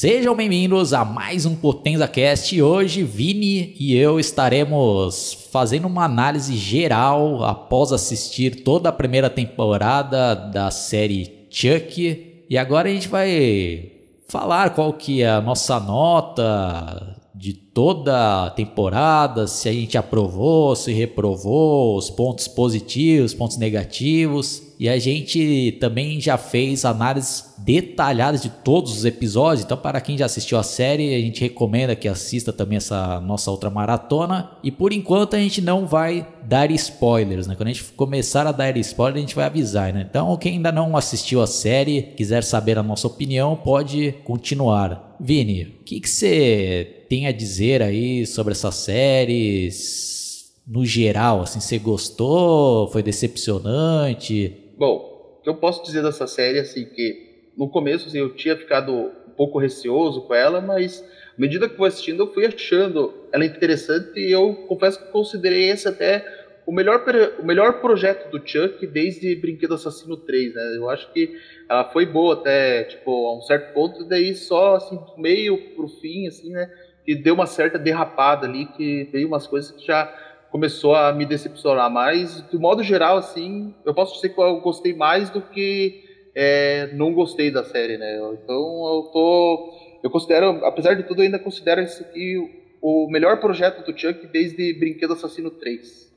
Sejam bem-vindos a mais um Potenza Cast. E Hoje, Vini e eu estaremos fazendo uma análise geral após assistir toda a primeira temporada da série Chuck. E agora a gente vai falar qual que é a nossa nota de toda a temporada, se a gente aprovou, se reprovou, os pontos positivos, pontos negativos. E a gente também já fez análises detalhadas de todos os episódios. Então, para quem já assistiu a série, a gente recomenda que assista também essa nossa outra maratona. E por enquanto a gente não vai dar spoilers, né? Quando a gente começar a dar spoiler, a gente vai avisar, né? Então, quem ainda não assistiu a série, quiser saber a nossa opinião, pode continuar. Vini, o que você tem a dizer aí sobre essa série? No geral, assim, você gostou? Foi decepcionante? Bom, eu posso dizer dessa série, assim, que no começo assim, eu tinha ficado um pouco receoso com ela, mas à medida que fui assistindo, eu fui achando ela interessante e eu confesso que considerei esse até o melhor, o melhor projeto do Chuck desde Brinquedo Assassino 3, né? Eu acho que ela foi boa até, tipo, a um certo ponto, e daí só, assim, do meio pro fim, assim, né? Que deu uma certa derrapada ali, que veio umas coisas que já começou a me decepcionar mais. De modo geral, assim, eu posso dizer que eu gostei mais do que é, não gostei da série, né? Então eu tô. Eu considero, apesar de tudo, eu ainda considero esse aqui o melhor projeto do Chuck desde Brinquedo Assassino 3.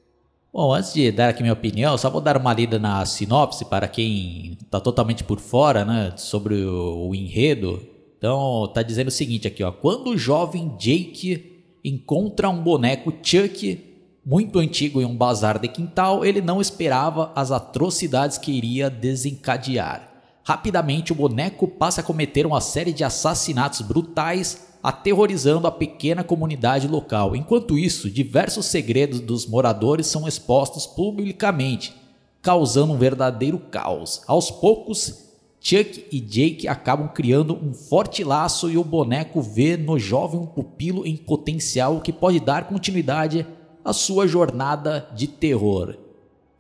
Bom, antes de dar aqui minha opinião, só vou dar uma lida na sinopse para quem está totalmente por fora, né, sobre o, o enredo. Então, tá dizendo o seguinte aqui, ó: quando o jovem Jake encontra um boneco Chuck muito antigo em um bazar de quintal, ele não esperava as atrocidades que iria desencadear. Rapidamente, o boneco passa a cometer uma série de assassinatos brutais, aterrorizando a pequena comunidade local. Enquanto isso, diversos segredos dos moradores são expostos publicamente, causando um verdadeiro caos. Aos poucos, Chuck e Jake acabam criando um forte laço e o boneco vê no jovem um pupilo em potencial que pode dar continuidade à sua jornada de terror.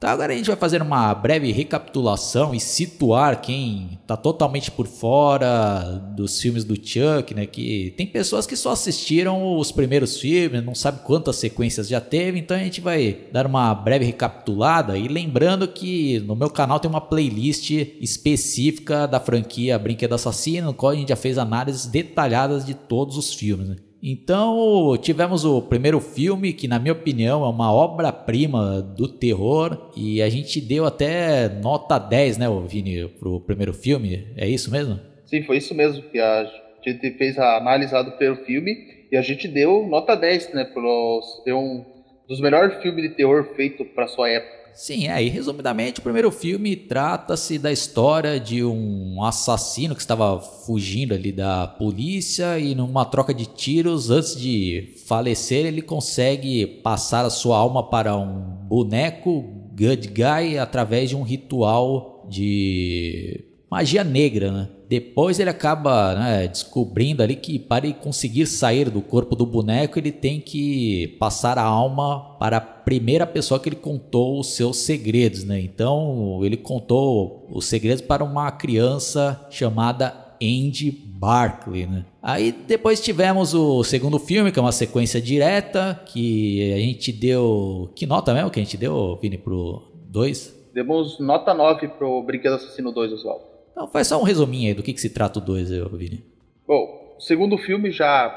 Então agora a gente vai fazer uma breve recapitulação e situar quem está totalmente por fora dos filmes do Chuck, né? Que tem pessoas que só assistiram os primeiros filmes, não sabe quantas sequências já teve, então a gente vai dar uma breve recapitulada e lembrando que no meu canal tem uma playlist específica da franquia Brinquedo Assassino, no qual a gente já fez análises detalhadas de todos os filmes. Né? Então, tivemos o primeiro filme, que na minha opinião é uma obra-prima do terror, e a gente deu até nota 10, né, Vini, pro primeiro filme. É isso mesmo? Sim, foi isso mesmo, que a gente fez a análise do primeiro filme e a gente deu nota 10, né? Pro ser um dos melhores filmes de terror feito para sua época. Sim, é, e resumidamente, o primeiro filme trata-se da história de um assassino que estava fugindo ali da polícia e numa troca de tiros, antes de falecer, ele consegue passar a sua alma para um boneco good guy através de um ritual de magia negra, né? Depois ele acaba né, descobrindo ali que para conseguir sair do corpo do boneco, ele tem que passar a alma para a primeira pessoa que ele contou os seus segredos, né? Então ele contou os segredos para uma criança chamada Andy Barkley, né? Aí depois tivemos o segundo filme, que é uma sequência direta, que a gente deu... Que nota mesmo que a gente deu, Vini, pro 2? Demos nota 9 pro Brinquedo Assassino 2, Oswaldo. Então faz só um resuminho aí do que, que se trata o 2, Vini. Bom, o segundo filme já,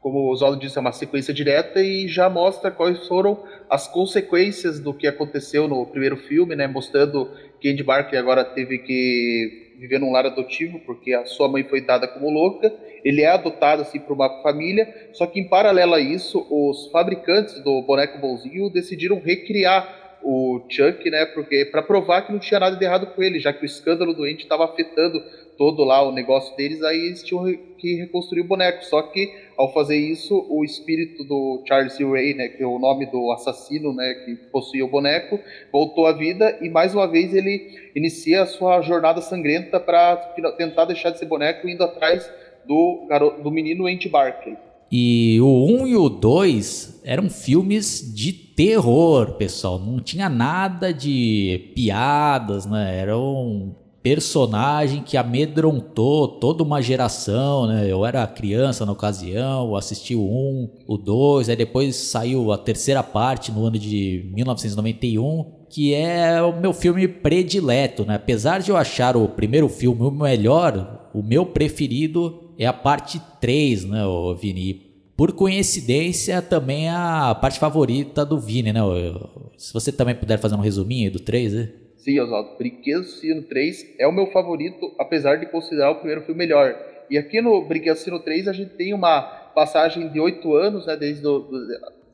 como o Oswaldo disse, é uma sequência direta e já mostra quais foram as consequências do que aconteceu no primeiro filme, né? Mostrando que Andy Barkley agora teve que viver num lar adotivo porque a sua mãe foi dada como louca. Ele é adotado assim por uma família, só que em paralelo a isso, os fabricantes do boneco bonzinho decidiram recriar o Chuck, né? Porque para provar que não tinha nada de errado com ele, já que o escândalo doente estava afetando todo lá o negócio deles, aí eles tinham que reconstruir o boneco. Só que ao fazer isso, o espírito do Charles Ray, né, que é o nome do assassino, né, que possuía o boneco, voltou à vida e mais uma vez ele inicia a sua jornada sangrenta para tentar deixar de ser boneco indo atrás do, garoto, do menino Andy Barkley. E o 1 e o 2 eram filmes de terror, pessoal. Não tinha nada de piadas, né? Era um personagem que amedrontou toda uma geração, né? Eu era criança na ocasião, assisti o 1, o 2, aí depois saiu a terceira parte no ano de 1991, que é o meu filme predileto, né? Apesar de eu achar o primeiro filme o melhor, o meu preferido é a parte 3, né, Vini? Por coincidência, também é a parte favorita do Vini, né? Se você também puder fazer um resuminho do 3, né? Sim, Oswaldo. Brinquedo Assassino 3 é o meu favorito, apesar de considerar o primeiro filme melhor. E aqui no Brinquedo Assassino 3 a gente tem uma passagem de oito anos, né? Desde do, do,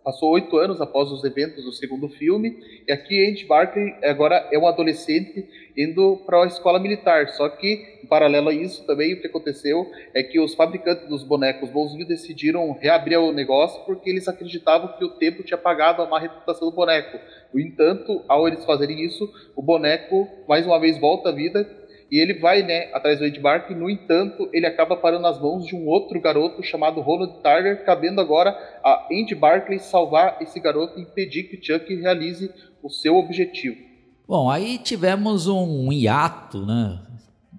passou oito anos após os eventos do segundo filme, e aqui Andy Barkley agora é um adolescente indo para a escola militar. Só que, em paralelo a isso, também o que aconteceu é que os fabricantes dos bonecos bonzinhos decidiram reabrir o negócio porque eles acreditavam que o tempo tinha pagado a má reputação do boneco. No entanto, ao eles fazerem isso, o boneco mais uma vez volta à vida e ele vai, né, atrás do Ed Barkley. No entanto, ele acaba parando nas mãos de um outro garoto chamado Ronald Targer, cabendo agora a Andy Barkley salvar esse garoto e impedir que Chuck realize o seu objetivo. Bom, aí tivemos um hiato, né?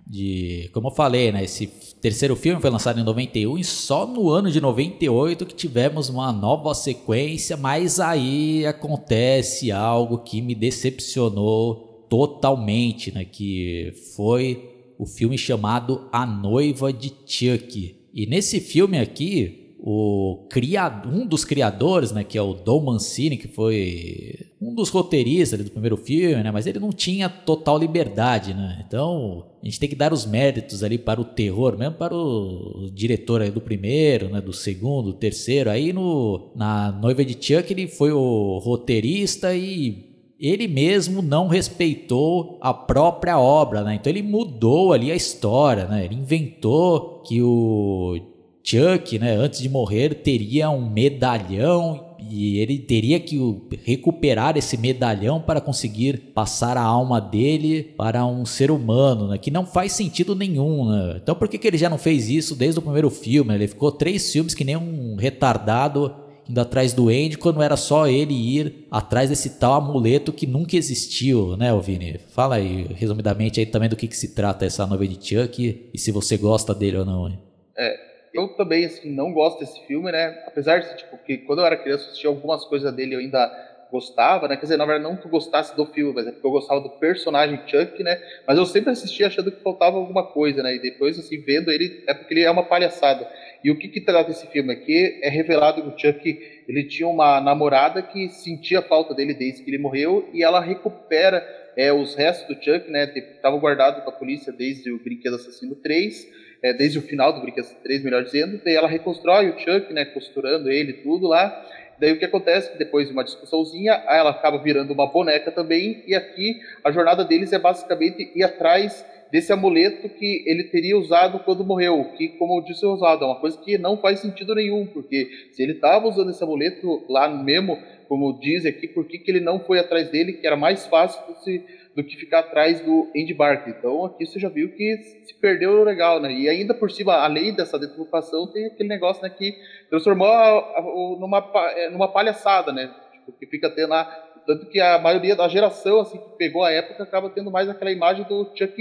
De, como eu falei, né? Esse terceiro filme foi lançado em 91 e só no ano de 98 que tivemos uma nova sequência, mas aí acontece algo que me decepcionou totalmente, né? Que foi o filme chamado A Noiva de Chuck. E nesse filme aqui, o criado, um dos criadores, né, que é o Dom Mancini, que foi um dos roteiristas do primeiro filme, né, mas ele não tinha total liberdade, né? Então, a gente tem que dar os méritos ali para o terror, mesmo para o diretor do primeiro, né, do segundo, do terceiro. Aí no na Noiva de Chuck ele foi o roteirista e ele mesmo não respeitou a própria obra, né? Então ele mudou ali a história, né? Ele inventou que o Chuck, né, antes de morrer, teria um medalhão e ele teria que recuperar esse medalhão para conseguir passar a alma dele para um ser humano, né? Que não faz sentido nenhum, né? Então por que, que ele já não fez isso desde o primeiro filme? Né? Ele ficou três filmes que nem um retardado indo atrás do Andy quando era só ele ir atrás desse tal amuleto que nunca existiu, né, Vini? Fala aí, resumidamente, aí também do que, que se trata essa novela de Chuck e se você gosta dele ou não. É, eu também, assim, não gosto desse filme, né? Apesar de, tipo, que quando eu era criança, assistia algumas coisas dele, eu ainda gostava, né? Quer dizer, na verdade, não que eu gostasse do filme, mas é porque eu gostava do personagem Chuck, né? Mas eu sempre assistia achando que faltava alguma coisa, né? E depois, assim, vendo ele, é porque ele é uma palhaçada. E o que, que trata esse filme aqui é revelado que o Chuck ele tinha uma namorada que sentia falta dele desde que ele morreu e ela recupera é, os restos do Chuck, né? Estavam guardados com a polícia desde o Brinquedo Assassino 3, é, desde o final do Brinquedo Assassino 3, melhor dizendo. Daí ela reconstrói o Chuck, né? Costurando ele tudo lá. Daí o que acontece? Depois de uma discussãozinha, ela acaba virando uma boneca também. E aqui a jornada deles é basicamente ir atrás desse amuleto que ele teria usado quando morreu, que, como eu disse, é usado, é uma coisa que não faz sentido nenhum, porque se ele estava usando esse amuleto lá mesmo, como diz aqui, por que, que ele não foi atrás dele, que era mais fácil do, se, do que ficar atrás do Andy Barkley. Então aqui você já viu que se perdeu legal, né? E ainda por cima, além dessa deturpação, tem aquele negócio né, que transformou a, a, numa, é, numa palhaçada, né? Tipo, que fica tendo lá tanto que a maioria da geração assim que pegou a época acaba tendo mais aquela imagem do Chuck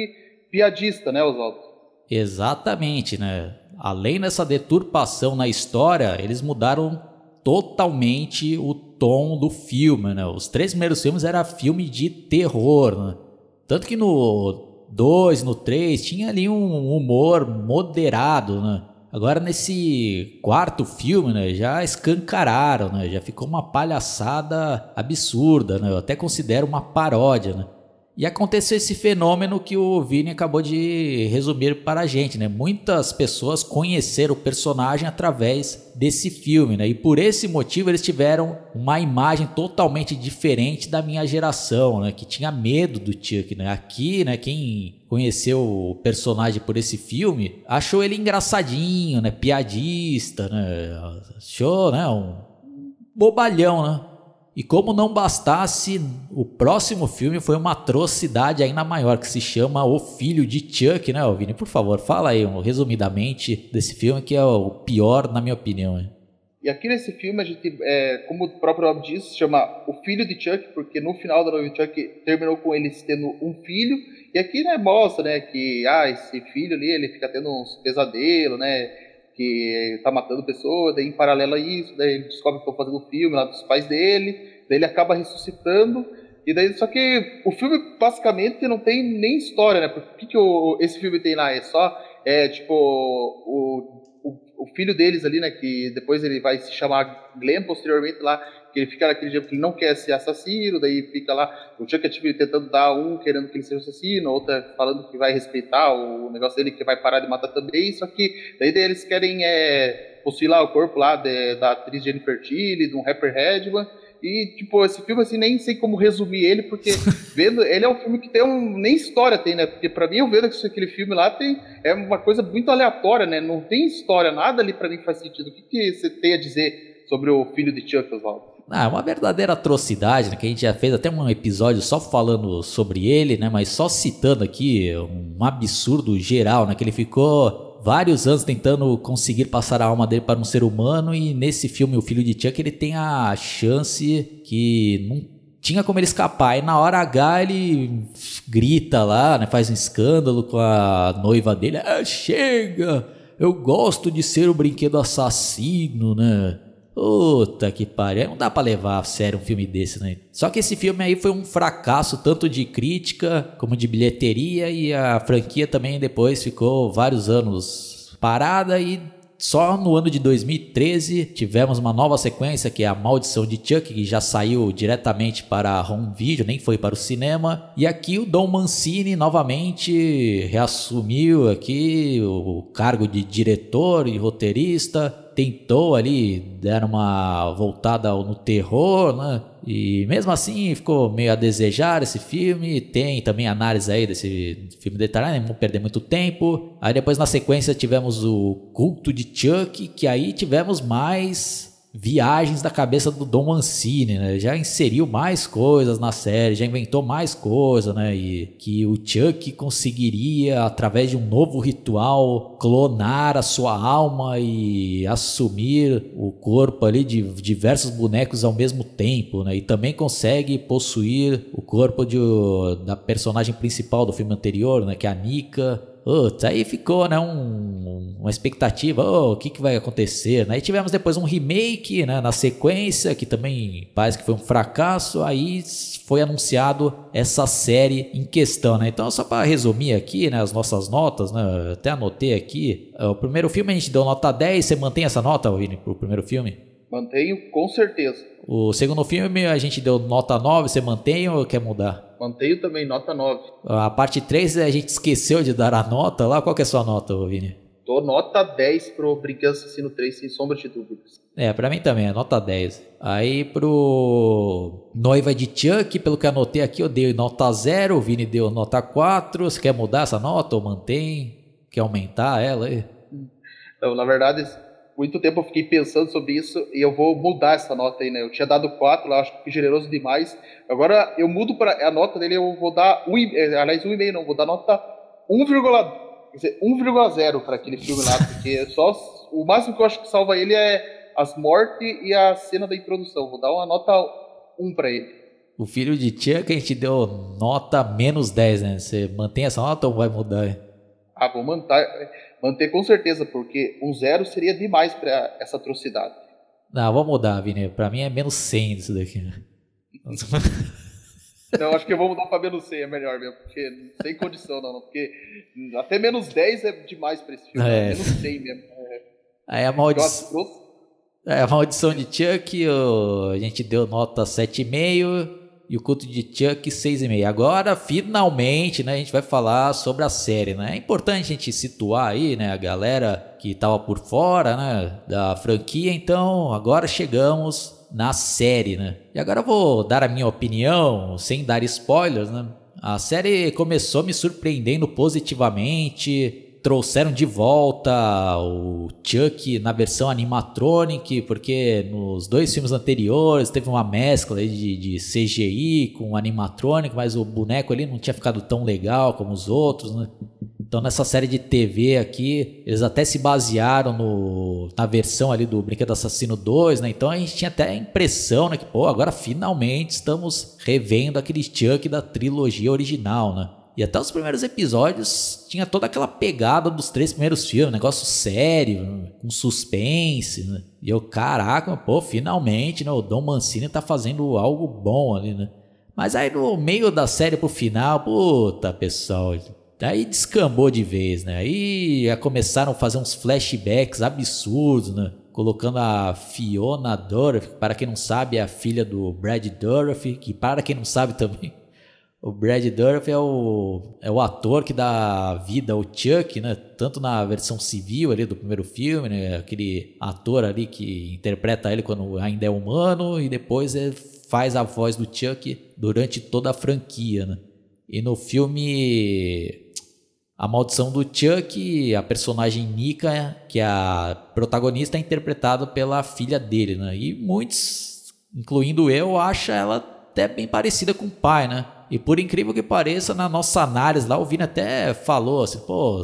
piadista, né, Oswaldo? Exatamente, né? Além dessa deturpação na história, eles mudaram totalmente o tom do filme, né? Os três primeiros filmes era filme de terror, né? Tanto que no 2, no 3, tinha ali um humor moderado, né? Agora nesse quarto filme, né, já escancararam, né? Já ficou uma palhaçada absurda, né? Eu até considero uma paródia, né? E aconteceu esse fenômeno que o Vini acabou de resumir para a gente, né? Muitas pessoas conheceram o personagem através desse filme, né? E por esse motivo eles tiveram uma imagem totalmente diferente da minha geração, né? Que tinha medo do Chuck, né? Aqui, né? Quem conheceu o personagem por esse filme achou ele engraçadinho, né? Piadista, né? Achou, né? Um bobalhão, né? E como não bastasse, o próximo filme foi uma atrocidade ainda maior, que se chama O Filho de Chuck, né, Vini? Por favor, fala aí um, resumidamente desse filme, que é o pior, na minha opinião. E aqui nesse filme, a gente, é, como o próprio nome diz, se chama O Filho de Chuck, porque no final da novela de Chuck terminou com eles tendo um filho, e aqui né, mostra né, que ah, esse filho ali ele fica tendo uns pesadelos, né? Que tá matando pessoas, daí em paralelo a isso, daí ele descobre que estão fazendo o filme lá dos pais dele, daí ele acaba ressuscitando, e daí só que o filme basicamente não tem nem história, né? O que, que o, esse filme tem lá? É só, é tipo, o, o, o filho deles ali, né? Que depois ele vai se chamar Glenn posteriormente lá, que ele fica naquele jeito que ele não quer ser assassino, daí fica lá o Chuck tipo, tentando dar um querendo que ele seja assassino, outra falando que vai respeitar o negócio dele, que vai parar de matar também, só que daí, daí eles querem é, possuir lá o corpo lá de, da atriz Jennifer Tilly, de um rapper Redman, e, tipo, esse filme, assim, nem sei como resumir ele, porque vendo, ele é um filme que tem um. Nem história tem, né? Porque pra mim, eu vendo que aquele filme lá tem. É uma coisa muito aleatória, né? Não tem história, nada ali pra mim faz sentido. O que, que você tem a dizer sobre o filho de Chuck, Oswaldo? Ah, é uma verdadeira atrocidade, né? Que a gente já fez até um episódio só falando sobre ele, né? Mas só citando aqui um absurdo geral, né? Que ele ficou vários anos tentando conseguir passar a alma dele para um ser humano e nesse filme O Filho de Chuck ele tem a chance que não tinha como ele escapar. E na hora H ele grita lá, né? Faz um escândalo com a noiva dele. Ah, chega! Eu gosto de ser o brinquedo assassino, né? Puta que pariu, não dá para levar a sério um filme desse, né? Só que esse filme aí foi um fracasso tanto de crítica como de bilheteria e a franquia também depois ficou vários anos parada e só no ano de 2013 tivemos uma nova sequência que é A Maldição de Chuck, que já saiu diretamente para home video, nem foi para o cinema. E aqui o Dom Mancini novamente reassumiu aqui o cargo de diretor e roteirista tentou ali dar uma voltada no terror, né? E mesmo assim ficou meio a desejar esse filme. Tem também análise aí desse filme detalhado, não vamos perder muito tempo. Aí depois na sequência tivemos o Culto de Chuck, que aí tivemos mais viagens da cabeça do Dom Mancini, né? Já inseriu mais coisas na série, já inventou mais coisas, né? E que o Chuck conseguiria, através de um novo ritual, clonar a sua alma e assumir o corpo ali de diversos bonecos ao mesmo tempo, né? E também consegue possuir o corpo de, da personagem principal do filme anterior, né? Que é a Nika Putz, aí ficou, né, um, uma expectativa, oh, o que, que vai acontecer, né? E tivemos depois um remake, né, na sequência, que também parece que foi um fracasso, aí foi anunciado essa série em questão, né? Então, só para resumir aqui, né, as nossas notas, né, até anotei aqui, o primeiro filme a gente deu nota 10, você mantém essa nota, Vini, pro primeiro filme? Mantenho, com certeza. O segundo filme a gente deu nota 9, você mantém ou quer mudar? Mantenho também, nota 9. A parte 3 a gente esqueceu de dar a nota lá. Qual que é a sua nota, Vini? Tô nota 10 pro Brinquedo Assassino 3, sem sombra de dúvidas. É, pra mim também, é nota 10. Aí pro Noiva de Chuck, pelo que anotei aqui, eu dei nota 0, o Vini deu nota 4. Você quer mudar essa nota ou mantém? Quer aumentar ela aí? Então, na verdade, muito tempo eu fiquei pensando sobre isso e eu vou mudar essa nota aí, né? Eu tinha dado 4 lá, acho que fui generoso demais. Agora eu mudo para a nota dele, eu vou dar 1, eh, aliás, 1,5 não, vou dar nota 1,0 para aquele filme lá, porque só o máximo que eu acho que salva ele é as mortes e a cena da introdução. Vou dar uma nota 1 para ele. O filho de tia que a gente deu nota menos 10, né? Você mantém essa nota ou vai mudar? Ah, vou manter, manter com certeza, porque um zero seria demais para essa atrocidade. Não, vou mudar, Vini. Pra mim é menos 100 isso daqui. Né? Não, acho que eu vou mudar pra menos 100, é melhor mesmo, porque sem condição não, porque até menos 10 é demais pra esse filme, é. menos 100 mesmo. É. Aí a maldição, é, a maldição de Chuck, a gente deu nota 7,5 e o culto de Chuck 6,5. Agora, finalmente, né, a gente vai falar sobre a série, né? É importante a gente situar aí, né, a galera que tava por fora, né, da franquia. Então, agora chegamos na série, né? E agora eu vou dar a minha opinião, sem dar spoilers, né? A série começou me surpreendendo positivamente trouxeram de volta o Chuck na versão animatronic, porque nos dois filmes anteriores teve uma mescla de, de CGI com animatronic, mas o boneco ali não tinha ficado tão legal como os outros, né? Então nessa série de TV aqui, eles até se basearam no, na versão ali do Brinquedo Assassino 2, né? Então a gente tinha até a impressão, né, que pô, agora finalmente estamos revendo aquele Chuck da trilogia original, né? E até os primeiros episódios tinha toda aquela pegada dos três primeiros filmes, negócio sério, com suspense, né? E eu, caraca, pô, finalmente, né? O Dom Mancini tá fazendo algo bom ali, né? Mas aí no meio da série pro final, puta, pessoal, aí descambou de vez, né? Aí já começaram a fazer uns flashbacks absurdos, né? Colocando a Fiona Dorothy, para quem não sabe, é a filha do Brad Dorothy, que para quem não sabe também o Brad Dourif é o, é o ator que dá vida ao Chuck, né? Tanto na versão civil ali do primeiro filme, né? Aquele ator ali que interpreta ele quando ainda é humano e depois ele faz a voz do Chuck durante toda a franquia, né? E no filme A Maldição do Chuck, a personagem Nika, que é a protagonista, é interpretada pela filha dele, né? E muitos, incluindo eu, acham ela até bem parecida com o pai, né? E por incrível que pareça, na nossa análise lá, o Vini até falou assim, pô,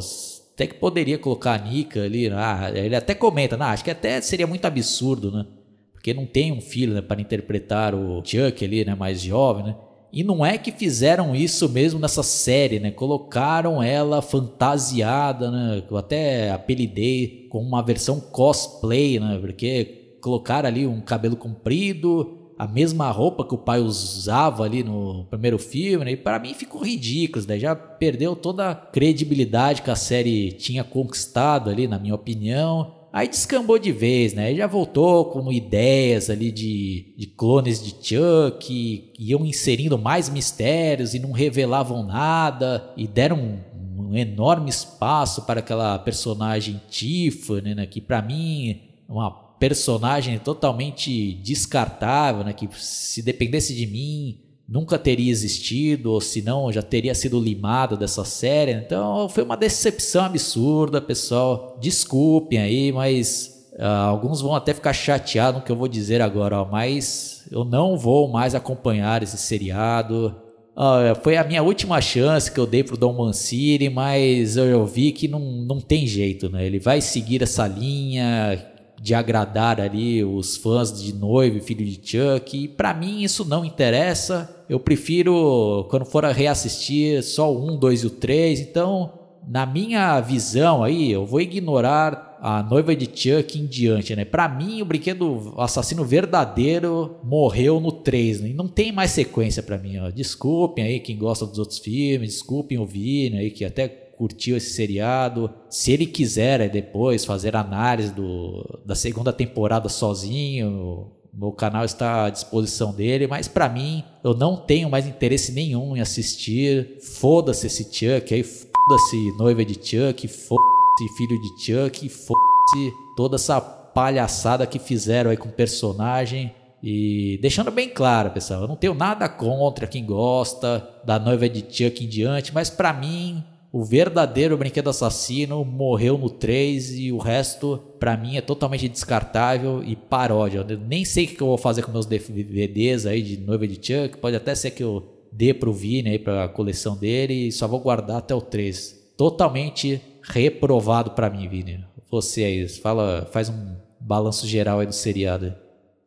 até que poderia colocar a Nika ali, né? ah, ele até comenta, né? acho que até seria muito absurdo, né? Porque não tem um filho né, para interpretar o Chuck ali, né, mais jovem, né? E não é que fizeram isso mesmo nessa série, né? Colocaram ela fantasiada, né? Eu até apelidei com uma versão cosplay, né? Porque colocaram ali um cabelo comprido, a mesma roupa que o pai usava ali no primeiro filme, né? E para mim ficou ridículo, né? Já perdeu toda a credibilidade que a série tinha conquistado ali, na minha opinião. Aí descambou de vez, né? Já voltou com ideias ali de, de clones de Chuck, que iam inserindo mais mistérios e não revelavam nada, e deram um, um enorme espaço para aquela personagem Tiffany, né? Que para mim é uma personagem totalmente descartável, né? Que se dependesse de mim nunca teria existido, ou se não já teria sido limado dessa série. Então foi uma decepção absurda, pessoal. Desculpem aí, mas uh, alguns vão até ficar chateados no que eu vou dizer agora, ó, mas eu não vou mais acompanhar esse seriado. Uh, foi a minha última chance que eu dei pro Dom Mancini, mas eu vi que não, não tem jeito, né? Ele vai seguir essa linha, de agradar ali os fãs de Noivo Filho de Chuck. E para mim isso não interessa. Eu prefiro, quando for a reassistir, só o 1, 2 e o 3. Então, na minha visão aí, eu vou ignorar a noiva de Chuck em diante, né? Pra mim, o brinquedo assassino verdadeiro morreu no 3, né? E não tem mais sequência para mim, ó. Desculpem aí quem gosta dos outros filmes, desculpem o Vini aí que até curtiu esse seriado. Se ele quiser depois fazer análise do, da segunda temporada sozinho, meu canal está à disposição dele, mas para mim eu não tenho mais interesse nenhum em assistir. Foda-se esse Chuck aí, foda-se noiva de Chuck, foda-se filho de Chuck, foda-se toda essa palhaçada que fizeram aí com o personagem. E deixando bem claro, pessoal, eu não tenho nada contra quem gosta da noiva de Chuck em diante, mas para mim o verdadeiro brinquedo assassino morreu no 3 e o resto, para mim, é totalmente descartável e paródia. Eu nem sei o que eu vou fazer com meus DVDs aí de noiva de Chuck. Pode até ser que eu dê pro Vini aí pra coleção dele e só vou guardar até o 3. Totalmente reprovado para mim, Vini. Você aí, fala, faz um balanço geral aí do seriado.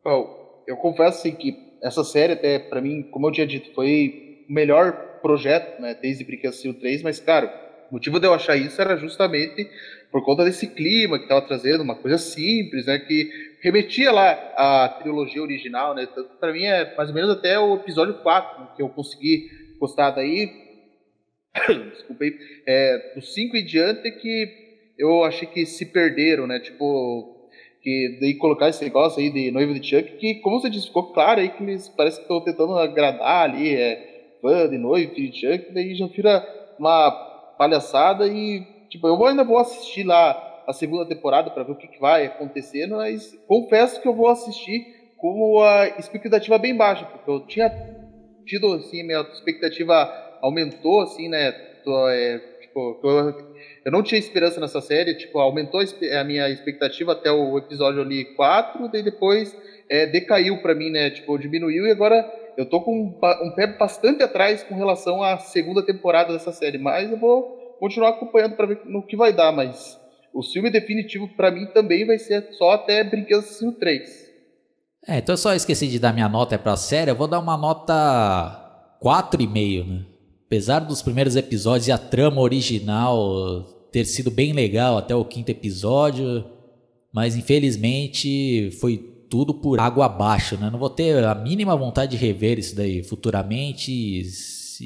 Bom, eu confesso assim, que essa série até para mim, como eu tinha dito, foi o melhor projeto, né, desde Brinquedo 3, mas, cara, O motivo de eu achar isso era justamente por conta desse clima que estava trazendo, uma coisa simples, né, que remetia lá à trilogia original, né, para mim é mais ou menos até o episódio 4 que eu consegui gostar daí, desculpei, é, do 5 em diante que eu achei que se perderam, né, tipo, que daí colocar esse negócio aí de noiva de Chuck, que como você disse, ficou claro aí que eles parece que estão tentando agradar ali, é, fã de noiva de Chuck, daí já vira uma palhaçada e Tipo, eu ainda vou assistir lá a segunda temporada para ver o que, que, vai acontecendo, mas confesso que eu vou assistir com a expectativa bem baixa, porque eu tinha tido, assim, minha expectativa aumentou, assim, né? Tô, é, tipo, eu, eu, não tinha esperança nessa série, tipo, aumentou a minha expectativa até o episódio ali 4, daí depois é, decaiu para mim, né? Tipo, diminuiu e agora eu tô com um, pé bastante atrás com relação à segunda temporada dessa série, mas eu vou continuar acompanhando para ver no que vai dar, mas o filme definitivo para mim também vai ser só até Brinquedos Assassino 3. É, então eu só esqueci de dar minha nota para a série, eu vou dar uma nota 4,5, né? Apesar dos primeiros episódios e a trama original ter sido bem legal até o quinto episódio, mas infelizmente foi tudo por água abaixo, né? Não vou ter a mínima vontade de rever isso daí futuramente. E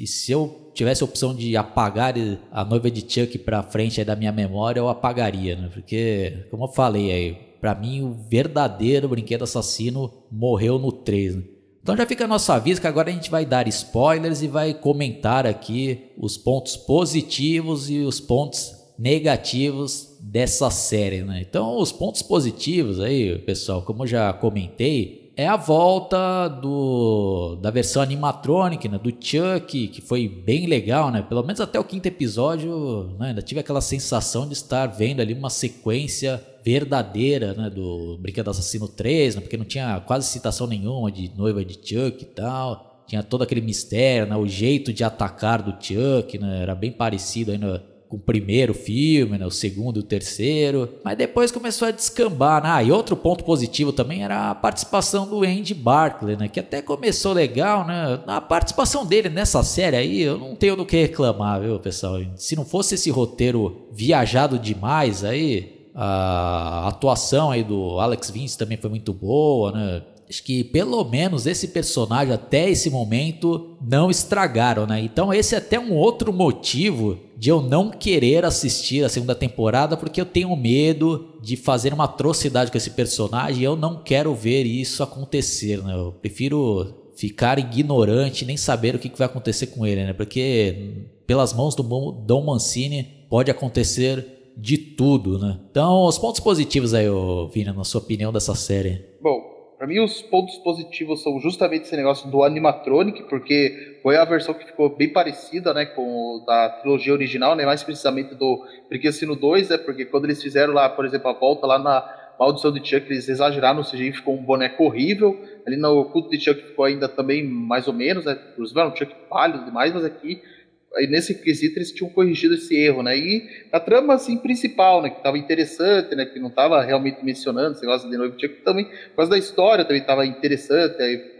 se eu tivesse a opção de apagar a noiva de Chuck pra frente da minha memória, eu apagaria, né? Porque, como eu falei aí, pra mim o verdadeiro brinquedo assassino morreu no 3, né? Então já fica a nosso aviso que agora a gente vai dar spoilers e vai comentar aqui os pontos positivos e os pontos negativos dessa série, né? Então os pontos positivos aí, pessoal, como já comentei, é a volta do, da versão animatronic, né, do Chuck, que foi bem legal, né? Pelo menos até o quinto episódio, né, ainda tive aquela sensação de estar vendo ali uma sequência verdadeira, né, do Brinquedo Assassino 3, né, porque não tinha quase citação nenhuma de noiva de Chuck e tal. Tinha todo aquele mistério, né, o jeito de atacar do Chuck, né, era bem parecido ainda com o primeiro filme, né, o segundo o terceiro, mas depois começou a descambar. Né? Ah, e outro ponto positivo também era a participação do Andy Barclay, né, que até começou legal, né? A participação dele nessa série aí, eu não tenho do que reclamar, viu, pessoal? Se não fosse esse roteiro viajado demais aí, a atuação aí do Alex Vince também foi muito boa, né? Acho que pelo menos esse personagem até esse momento não estragaram, né? Então esse é até um outro motivo de eu não querer assistir a segunda temporada, porque eu tenho medo de fazer uma atrocidade com esse personagem e eu não quero ver isso acontecer, né? Eu prefiro ficar ignorante, nem saber o que vai acontecer com ele, né? Porque pelas mãos do Dom Mancini pode acontecer de tudo, né? Então, os pontos positivos aí, Vina, na sua opinião dessa série. Bom, para mim, os pontos positivos são justamente esse negócio do animatronic, porque foi a versão que ficou bem parecida, né, com o da trilogia original, né, mais precisamente do Brinquedo 2, né, porque quando eles fizeram lá, por exemplo, a volta lá na Maldição de Chuck, eles exageraram no CGI, ficou um boneco horrível. Ali no Culto de Chuck ficou ainda também mais ou menos, né, era um Chuck pálido demais, mas aqui nesse quesito eles tinham corrigido esse erro, né? E a trama assim principal, né, que estava interessante, né, que não estava realmente mencionando esse negócio de noivo que também, por causa da história também estava interessante, aí,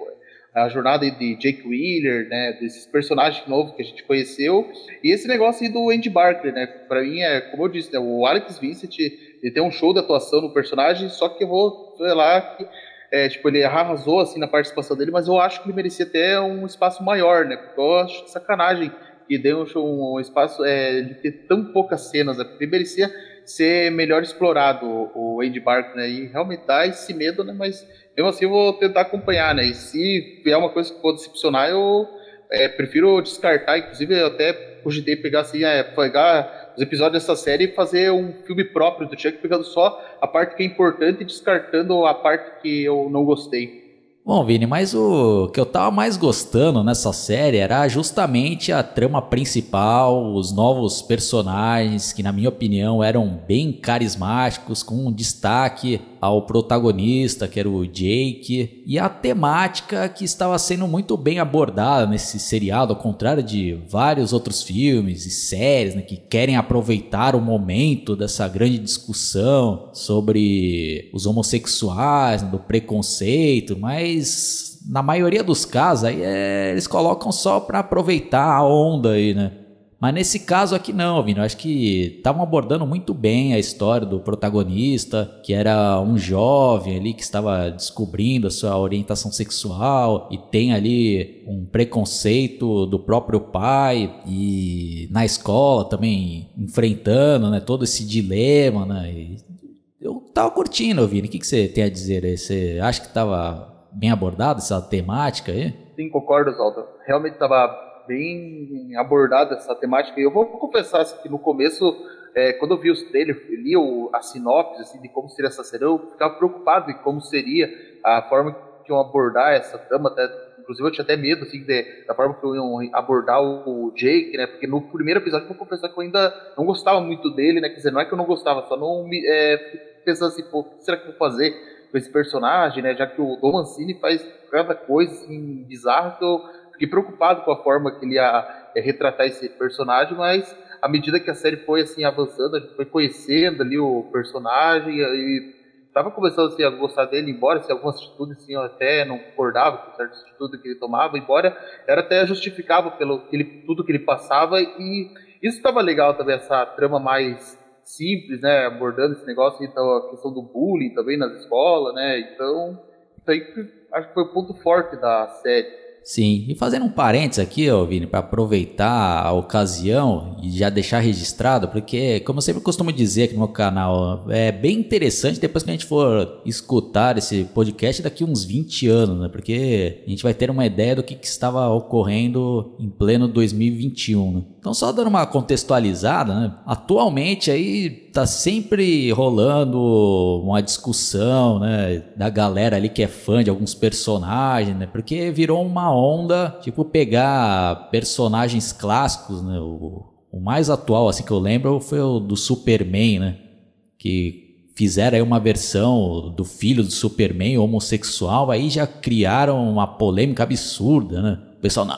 a jornada de Jake Wheeler, né, desses personagens novos que a gente conheceu, e esse negócio aí do Andy Barker, né, para mim é, como eu disse, né, o Alex Vincent, ele tem um show de atuação no personagem, só que eu vou falar que é, tipo, ele arrasou assim na participação dele, mas eu acho que ele merecia ter um espaço maior, né? Porque eu acho sacanagem e deu um, espaço é, de ter tão poucas cenas, porque merecia ser melhor explorado o, Andy Barker, né? E realmente dá esse medo, né? Mas mesmo assim eu vou tentar acompanhar, né? E se vier uma coisa que for decepcionar, eu é, prefiro descartar. Inclusive, eu até cogitei pegar assim, é, pegar os episódios dessa série e fazer um filme próprio do Chuck, pegando só a parte que é importante e descartando a parte que eu não gostei. Bom, Vini, mas o que eu tava mais gostando nessa série era justamente a trama principal, os novos personagens que, na minha opinião, eram bem carismáticos, com um destaque ao protagonista, que era o Jake, e a temática que estava sendo muito bem abordada nesse seriado, ao contrário de vários outros filmes e séries né, que querem aproveitar o momento dessa grande discussão sobre os homossexuais, né, do preconceito, mas na maioria dos casos aí é, eles colocam só para aproveitar a onda aí, né? Mas nesse caso aqui não, Vini. Eu acho que estavam abordando muito bem a história do protagonista, que era um jovem ali que estava descobrindo a sua orientação sexual e tem ali um preconceito do próprio pai e na escola também enfrentando, né, todo esse dilema, né? Eu tava curtindo, Vini. O que, que você tem a dizer aí? Você acha que tava bem abordado essa temática aí? Sim, concordo, Zalda. Realmente tava bem abordada essa temática. Eu vou confessar assim, que no começo, é, quando eu vi os trailers, li o, a sinopse assim, de como seria essa série, eu ficava preocupado em como seria a forma que iam abordar essa trama. Até, inclusive, eu tinha até medo assim, de, da forma que iam abordar o, Jake, né? Porque no primeiro episódio, eu vou confessar que eu ainda não gostava muito dele, né? Quer dizer, não é que eu não gostava, só não me. É, pensando assim, pô, o que será que eu vou fazer com esse personagem, né? Já que o Dom Mancini faz cada coisa assim, bizarra que eu fiquei preocupado com a forma que ele ia, ia retratar esse personagem, mas à medida que a série foi assim avançando, a gente foi conhecendo ali o personagem e estava começando assim, a gostar dele, embora assim, algumas atitudes assim, eu até não concordava com certas atitudes que ele tomava, embora era até justificável pelo que ele, tudo que ele passava e isso estava legal também essa trama mais simples, né, abordando esse negócio então a questão do bullying também nas escolas, né? Então, isso aí acho que foi o ponto forte da série. Sim, e fazendo um parênteses aqui, ó, Vini, para aproveitar a ocasião e já deixar registrado, porque, como eu sempre costumo dizer aqui no meu canal, é bem interessante depois que a gente for escutar esse podcast daqui uns 20 anos, né? Porque a gente vai ter uma ideia do que, que estava ocorrendo em pleno 2021, né? Então, só dando uma contextualizada, né? Atualmente aí tá sempre rolando uma discussão, né, da galera ali que é fã de alguns personagens, né? Porque virou uma onda, tipo, pegar personagens clássicos, né? O, o mais atual, assim, que eu lembro foi o do Superman, né? Que fizeram aí uma versão do filho do Superman homossexual, aí já criaram uma polêmica absurda, né? O pessoal, não,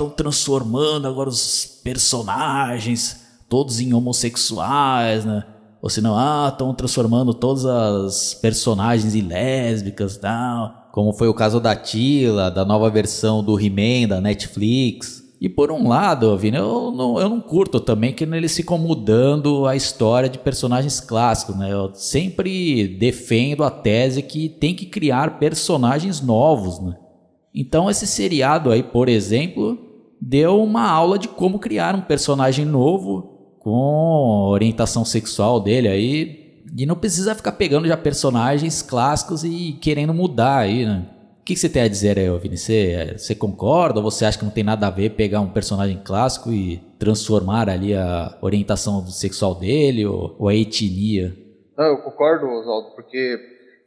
estão transformando agora os personagens todos em homossexuais, né? Ou senão, ah, estão transformando todas as personagens em lésbicas e tal. Como foi o caso da Tila, da nova versão do He-Man da Netflix. E por um lado, Vini, eu não, eu não curto também que eles ficam mudando a história de personagens clássicos, né? Eu sempre defendo a tese que tem que criar personagens novos, né? Então esse seriado aí, por exemplo, deu uma aula de como criar um personagem novo com orientação sexual dele aí. E não precisa ficar pegando já personagens clássicos e querendo mudar aí, né? O que, você tem a dizer aí, Vini? Você, você concorda ou você acha que não tem nada a ver pegar um personagem clássico e transformar ali a orientação sexual dele ou, ou a etnia? Não, eu concordo, Oswaldo, porque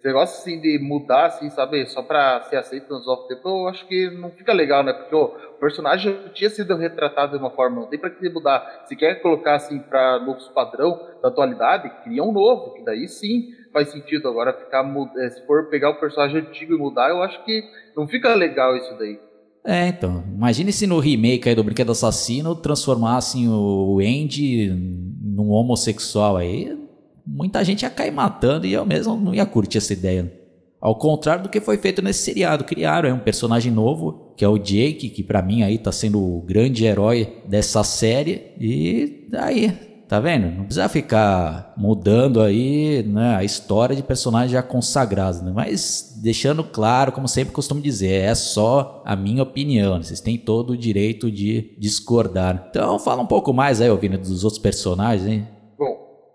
esse negócio assim de mudar, assim, sabe, só pra ser aceito nos novos tempos, eu acho que não fica legal, né? Porque o personagem tinha sido retratado de uma forma, não tem pra que mudar. Se quer colocar assim pra novos padrão da atualidade, cria um novo, que daí sim faz sentido. Agora ficar eh, se for pegar o personagem antigo e mudar, eu acho que não fica legal isso daí. É, então. Imagine se no remake aí do Brinquedo Assassino transformassem o Andy num homossexual aí muita gente ia cair matando e eu mesmo não ia curtir essa ideia. Ao contrário do que foi feito nesse seriado, criaram é um personagem novo, que é o Jake, que para mim aí tá sendo o grande herói dessa série e daí, tá vendo? Não precisa ficar mudando aí, né, a história de personagens já consagrados, né? Mas deixando claro, como sempre costumo dizer, é só a minha opinião, vocês têm todo o direito de discordar. Então, fala um pouco mais aí, ouvindo dos outros personagens, hein?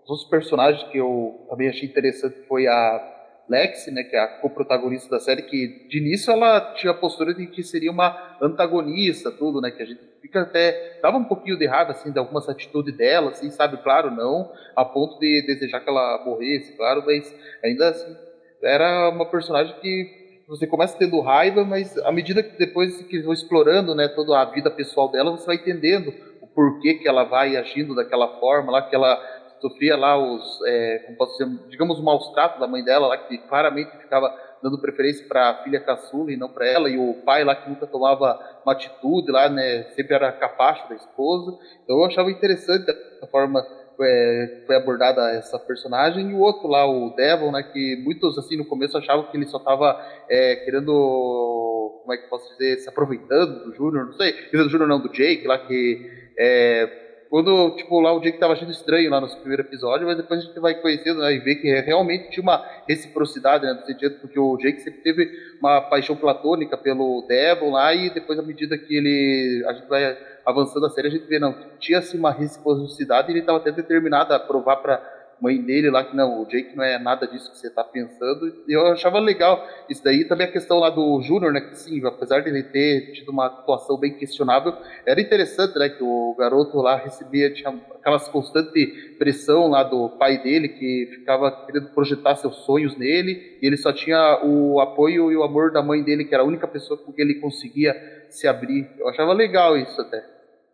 Outros personagens que eu também achei interessante foi a Lexi, né, que é a co-protagonista da série, que de início ela tinha a postura de que seria uma antagonista, tudo, né, que a gente fica até dava um pouquinho de raiva assim de algumas atitudes dela, assim, sabe, claro, não a ponto de desejar que ela morresse, claro, mas ainda assim era uma personagem que você começa tendo raiva, mas à medida que depois que vão explorando, né, toda a vida pessoal dela, você vai entendendo o porquê que ela vai agindo daquela forma, lá que ela sofria lá os, é, como posso dizer, digamos, o maus tratos da mãe dela, lá que claramente ficava dando preferência para a filha caçula e não para ela, e o pai lá que nunca tomava uma atitude lá, né, sempre era capacho da esposa. Então eu achava interessante a forma é, foi abordada essa personagem e o outro lá, o Devon, né, que muitos assim no começo achavam que ele só estava é, querendo, como é que posso dizer, se aproveitando do Júnior, não sei, do Júnior não, do Jake lá que é, quando, tipo, lá o Jake tava achando estranho lá no primeiro episódio, mas depois a gente vai conhecendo né, e ver que realmente tinha uma reciprocidade, né, sentido, porque o Jake sempre teve uma paixão platônica pelo Devon lá e depois, à medida que ele, a gente vai avançando a série, a gente vê, não, tinha assim uma reciprocidade e ele estava até determinado a provar para mãe dele lá que não, o Jake não é nada disso que você está pensando. E eu achava legal isso daí. Também a questão lá do Júnior, né? Que sim, apesar de ele ter tido uma atuação bem questionável, era interessante, né? Que o garoto lá recebia, tinha aquelas constante pressão lá do pai dele, que ficava querendo projetar seus sonhos nele, e ele só tinha o apoio e o amor da mãe dele, que era a única pessoa com quem ele conseguia se abrir. Eu achava legal isso até.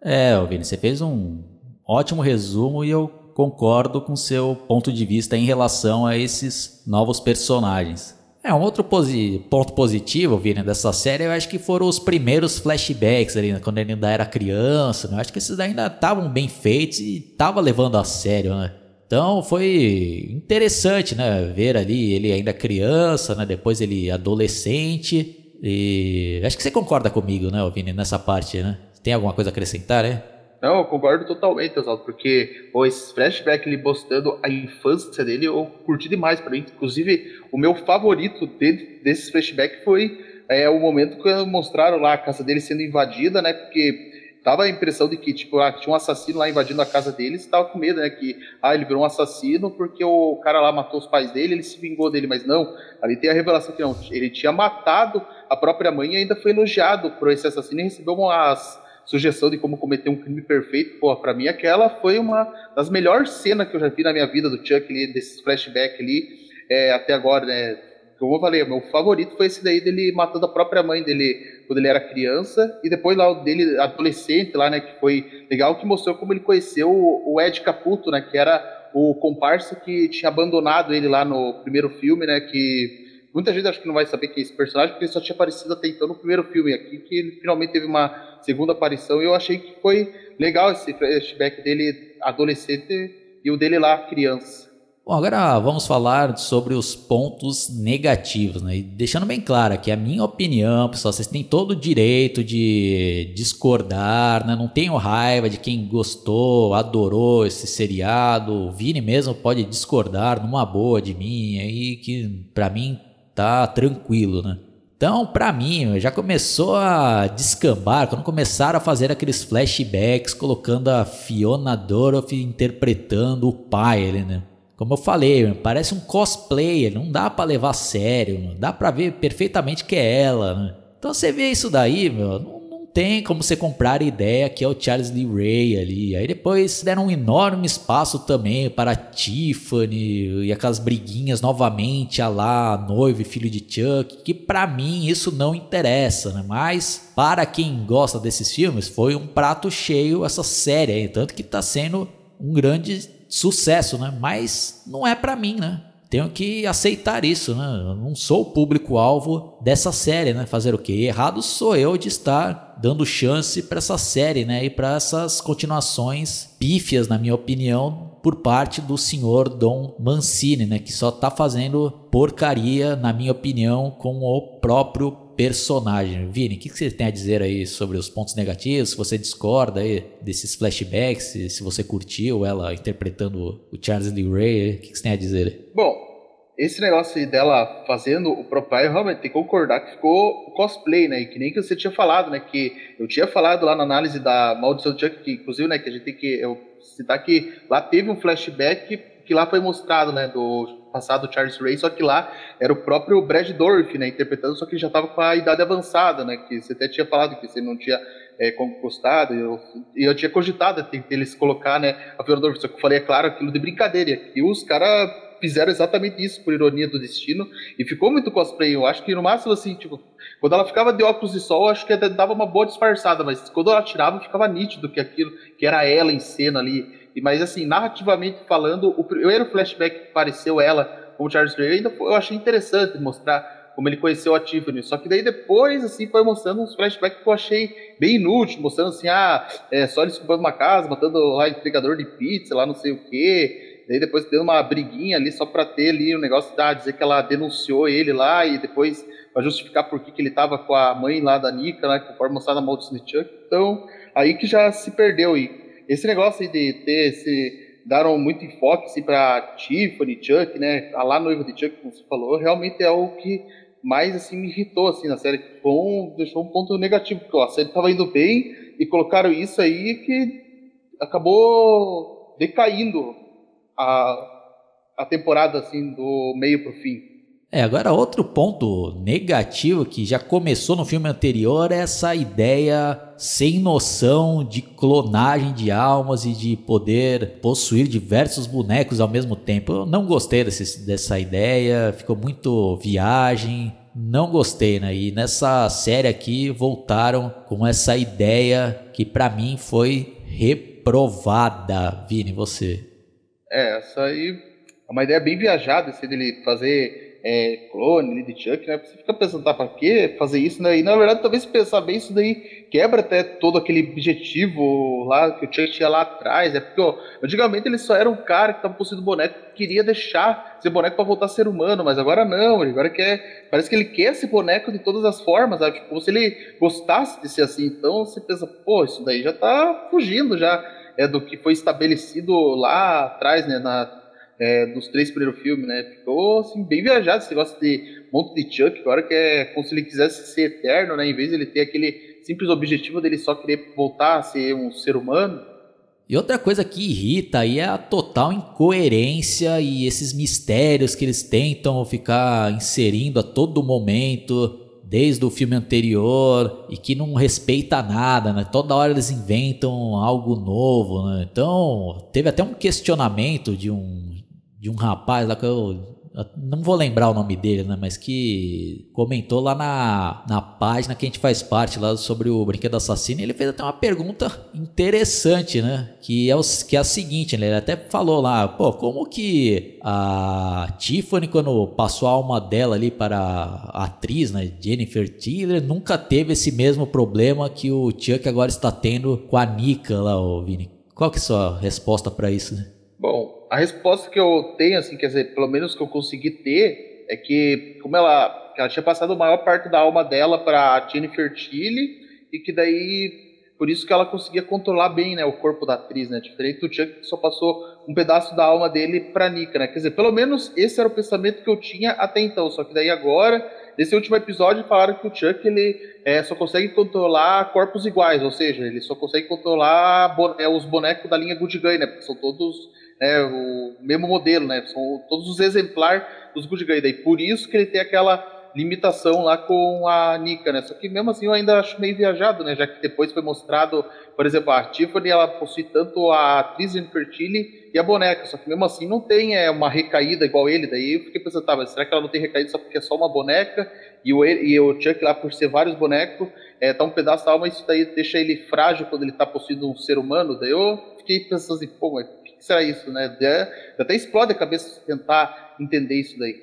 É, Vini, você fez um ótimo resumo e eu concordo com seu ponto de vista em relação a esses novos personagens. É, um outro posi ponto positivo, Vini, dessa série, eu acho que foram os primeiros flashbacks ali, né, quando ele ainda era criança, né? Eu acho que esses ainda estavam bem feitos e tava levando a sério, né? Então foi interessante, né, ver ali ele ainda criança, né, depois ele adolescente e acho que você concorda comigo, né, Vini, nessa parte, né? Tem alguma coisa a acrescentar, né? Não, eu concordo totalmente, Oswaldo, porque esse flashback ele mostrando a infância dele, eu curti demais para mim. Inclusive, o meu favorito desse desses flashback foi é, o momento que mostraram lá a casa dele sendo invadida, né? Porque dava a impressão de que tipo, ah, tinha um assassino lá invadindo a casa deles e tava com medo, né? Que ah, ele virou um assassino porque o cara lá matou os pais dele, ele se vingou dele, mas não, ali tem a revelação que não, ele tinha matado a própria mãe e ainda foi elogiado por esse assassino e recebeu umas sugestão de como cometer um crime perfeito, pô, pra mim aquela foi uma das melhores cenas que eu já vi na minha vida do Chuck ali, desses flashback ali, é, até agora, né? Como eu falei, meu favorito foi esse daí dele matando a própria mãe dele quando ele era criança, e depois lá o dele adolescente lá, né, que foi legal, que mostrou como ele conheceu o, o Ed Caputo, né, que era o comparsa que tinha abandonado ele lá no primeiro filme, né, que Muita gente acho que não vai saber quem é esse personagem, porque ele só tinha aparecido até então no primeiro filme aqui, que ele finalmente teve uma segunda aparição, e eu achei que foi legal esse flashback dele adolescente e o dele lá criança. Bom, agora vamos falar sobre os pontos negativos, né? E deixando bem claro que a minha opinião, pessoal, vocês têm todo o direito de discordar, né? Não tenho raiva de quem gostou, adorou esse seriado. O Vini mesmo pode discordar numa boa de mim, aí que para mim tá tranquilo, né? Então, para mim, já começou a descambar quando começaram a fazer aqueles flashbacks colocando a Fiona Dorothy interpretando o pai, né? Como eu falei, parece um cosplay, não dá para levar a sério, dá para ver perfeitamente que é ela, né? Então você vê isso daí, meu, não tem como você comprar a ideia que é o Charles Lee Ray ali. Aí depois deram um enorme espaço também para Tiffany e aquelas briguinhas novamente a lá, noivo e filho de Chuck, que para mim isso não interessa, né? Mas para quem gosta desses filmes, foi um prato cheio essa série aí, tanto que tá sendo um grande sucesso, né? Mas não é para mim, né? Tenho que aceitar isso, né? Eu não sou o público-alvo dessa série, né? Fazer o quê? Errado sou eu de estar dando chance para essa série, né? E para essas continuações pífias, na minha opinião, por parte do senhor Dom Mancini, né? Que só tá fazendo porcaria, na minha opinião, com o próprio personagem. Vini, o que, você tem a dizer aí sobre os pontos negativos? Se você discorda aí desses flashbacks, se você curtiu ela interpretando o Charles Lee Ray, o que, você tem a dizer? Bom, esse negócio dela fazendo o próprio realmente tem que concordar que ficou cosplay, né? E que nem que você tinha falado, né? Que eu tinha falado lá na análise da Maldição do Chuck, que inclusive, né? Que a gente tem que eu citar que lá teve um flashback que lá foi mostrado, né? Do passado Charles Ray, só que lá era o próprio Brad Dorff, né? Interpretando, só que já estava com a idade avançada, né? Que você até tinha falado que você não tinha é, e eu, eu tinha cogitado eles colocar, né? A Fiona Dorff, só que eu falei, é claro, aquilo de brincadeira. E os caras fizeram exatamente isso por ironia do destino e ficou muito cosplay. Eu acho que no máximo assim, tipo, quando ela ficava de óculos de sol, acho que dava uma boa disfarçada, mas quando ela tirava, ficava nítido que aquilo, que era ela em cena ali. E mas assim, narrativamente falando, o primeiro flashback que apareceu ela como Charles Grey, ainda eu achei interessante mostrar como ele conheceu a Tiffany. Só que daí depois, assim, foi mostrando uns flashbacks que eu achei bem inútil, mostrando assim, ah, é só ele desculpando uma casa, matando lá entregador de pizza, lá não sei o quê. Daí depois deu uma briguinha ali só para ter ali o um negócio da dizer que ela denunciou ele lá e depois para justificar por que, que ele tava com a mãe lá da Nika, né, conforme mostrado na Maldição de Chuck. Então, aí que já se perdeu. E esse negócio aí de ter esse. Daram muito enfoque assim, pra Tiffany, Chuck, né? A lá noiva de Chuck, como você falou, realmente é o que mais assim me irritou assim na série. Um, deixou um ponto negativo, porque ó, a série tava indo bem e colocaram isso aí que acabou decaindo a, a temporada assim do meio pro fim. É, agora outro ponto negativo que já começou no filme anterior é essa ideia sem noção de clonagem de almas e de poder possuir diversos bonecos ao mesmo tempo. Eu não gostei desse, dessa ideia, ficou muito viagem, não gostei, né? E nessa série aqui voltaram com essa ideia que para mim foi reprovada. Vini, você? É, essa aí é uma ideia bem viajada, esse dele fazer é, clone de Chuck, né? Você fica pensando, tá, pra que fazer isso, né? E na verdade, talvez se pensar bem, isso daí quebra até todo aquele objetivo lá que o Chuck tinha lá atrás. É porque, ó, antigamente ele só era um cara que tava possuindo boneco que queria deixar ser boneco para voltar a ser humano, mas agora não, ele agora quer. Parece que ele quer esse boneco de todas as formas, sabe? Tipo, como se ele gostasse de ser assim. Então você pensa, pô, isso daí já tá fugindo já é do que foi estabelecido lá atrás, né? Na é, dos três primeiros filmes, né? Ficou assim, bem viajado esse negócio de monte de Chuck, agora que é como se ele quisesse ser eterno, né? Em vez de ele ter aquele simples objetivo dele só querer voltar a ser um ser humano. E outra coisa que irrita aí é a total incoerência e esses mistérios que eles tentam ficar inserindo a todo momento, desde o filme anterior, e que não respeita nada, né? Toda hora eles inventam algo novo, né? Então, teve até um questionamento de um de um rapaz lá que eu, não vou lembrar o nome dele, né? Mas que comentou lá na, na página que a gente faz parte lá sobre o Brinquedo Assassino. ele fez até uma pergunta interessante, né? Que é, o, que é a seguinte, né? Ele até falou lá, pô, como que a Tiffany, quando passou a alma dela ali para a atriz, né? Jennifer Tiller, nunca teve esse mesmo problema que o Chuck agora está tendo com a Nika lá, o Vini. Qual que é a sua resposta para isso, né? Bom, a resposta que eu tenho, assim, quer dizer, pelo menos que eu consegui ter, é que como ela, ela tinha passado a maior parte da alma dela para Jennifer Tilly e que daí por isso que ela conseguia controlar bem, né, o corpo da atriz, né, diferente do Chuck que só passou um pedaço da alma dele para Nika, né, quer dizer, pelo menos esse era o pensamento que eu tinha até então, só que daí agora, nesse último episódio falaram que o Chuck ele é, só consegue controlar corpos iguais, ou seja, ele só consegue controlar os bonecos da linha Good Guy, né, porque são todos né, o mesmo modelo, né? São todos os exemplares dos Guy. Daí por isso que ele tem aquela limitação lá com a Nika, né? Só que mesmo assim eu ainda acho meio viajado, né? Já que depois foi mostrado, por exemplo, a Tiffany, ela possui tanto a atriz infertile e a boneca, só que mesmo assim não tem é, uma recaída igual ele. Daí eu fiquei pensando, tá, mas será que ela não tem recaída só porque é só uma boneca? E o, e o Chuck lá, por ser vários bonecos, é, tá um pedaço da alma, isso daí deixa ele frágil quando ele tá possuindo um ser humano. Daí eu fiquei pensando assim, pô, mas será isso, né? Até explode a cabeça tentar entender isso daí.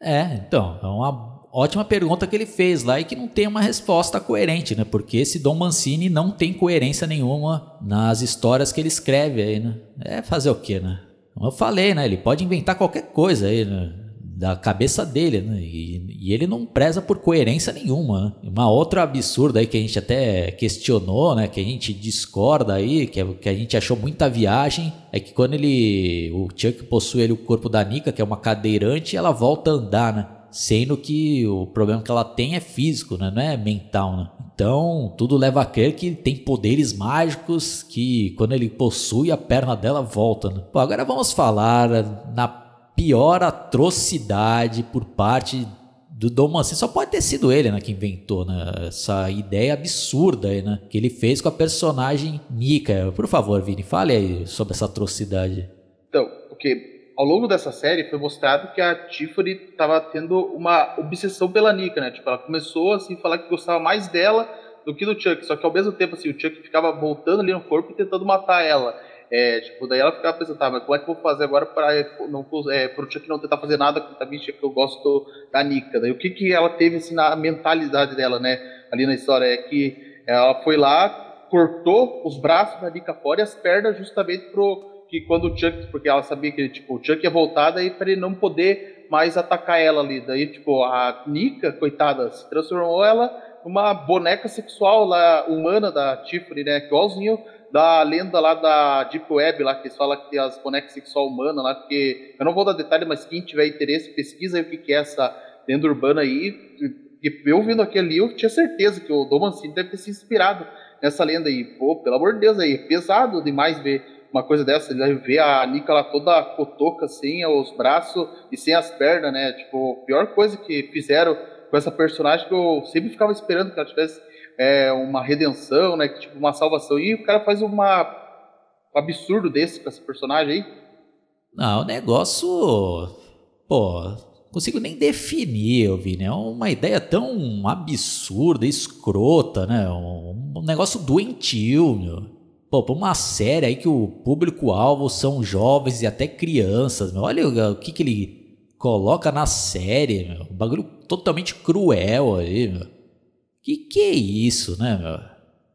É, então, é uma ótima pergunta que ele fez lá e que não tem uma resposta coerente, né? Porque esse Dom Mancini não tem coerência nenhuma nas histórias que ele escreve aí, né? É fazer o quê, né? Como eu falei, né? Ele pode inventar qualquer coisa aí, né? Da cabeça dele, né? E, e, ele não preza por coerência nenhuma. Né? Uma outra absurda aí que a gente até questionou, né? Que a gente discorda aí, que, é, que a gente achou muita viagem, é que quando ele. O Chuck possui ele, o corpo da Nika, que é uma cadeirante, ela volta a andar, né? Sendo que o problema que ela tem é físico, né? Não é mental, né? Então, tudo leva a crer que tem poderes mágicos que quando ele possui a perna dela volta, né? Pô, agora vamos falar na pior atrocidade por parte do Dom Mancini. Só pode ter sido ele, né, que inventou né, essa ideia absurda aí, né, que ele fez com a personagem Nika. Por favor, Vini, fale aí sobre essa atrocidade. Então, porque ao longo dessa série foi mostrado que a Tiffany estava tendo uma obsessão pela Nika, né? Tipo, ela começou assim a falar que gostava mais dela do que do Chuck, só que ao mesmo tempo assim, o Chuck ficava voltando ali no corpo e tentando matar ela. É, tipo, daí ela ficava pensando, tá, mas como é que eu vou fazer agora para não é, Chuck não tentar fazer nada com a bicha que eu gosto da Nika? Daí o que que ela teve assim na mentalidade dela, né? Ali na história é que ela foi lá, cortou os braços da Nika fora e as pernas justamente pro que quando o Chuck, porque ela sabia que tipo, o Chuck ia voltar daí para ele não poder mais atacar ela ali. Daí, tipo, a Nika, coitada, se transformou ela uma boneca sexual lá, humana da Tiffany, né? Igualzinho da lenda lá da Deep Web, lá que falam que tem as bonecas sexual humana lá, eu não vou dar detalhe, mas quem tiver interesse, pesquisa aí o que, que é essa lenda urbana aí. E eu vendo aquilo ali, eu tinha certeza que o Dom Mancini deve ter se inspirado nessa lenda aí. Pô, pelo amor de Deus aí, é pesado demais ver uma coisa dessa, ele ver a Nika lá toda cotoca assim, os braços e sem as pernas, né? Tipo, pior coisa que fizeram com essa personagem que eu sempre ficava esperando que ela tivesse é, uma redenção, né? Tipo, uma salvação. E o cara faz uma, um absurdo desse com esse personagem aí. Não, o negócio. Pô, consigo nem definir, Vini. É uma ideia tão absurda, escrota, né? Um, um negócio doentio, meu. Pô, pra uma série aí que o público-alvo são jovens e até crianças, meu. Olha o, o que, que ele coloca na série, meu. Um bagulho totalmente cruel aí, meu. Que que é isso, né, meu?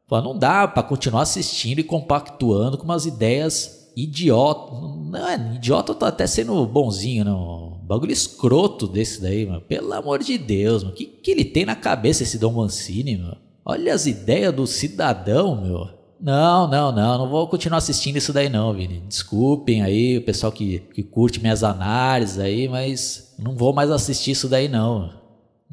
Pô, não dá para continuar assistindo e compactuando com umas ideias idiota. Não é idiota, tá até sendo bonzinho, não. Bagulho escroto desse daí, meu. Pelo amor de Deus, meu. Que que ele tem na cabeça esse Dom Mancini, meu? Olha as ideias do cidadão, meu. Não, não, não, não vou continuar assistindo isso daí não, Vini. Desculpem aí o pessoal que, que curte minhas análises aí, mas não vou mais assistir isso daí não.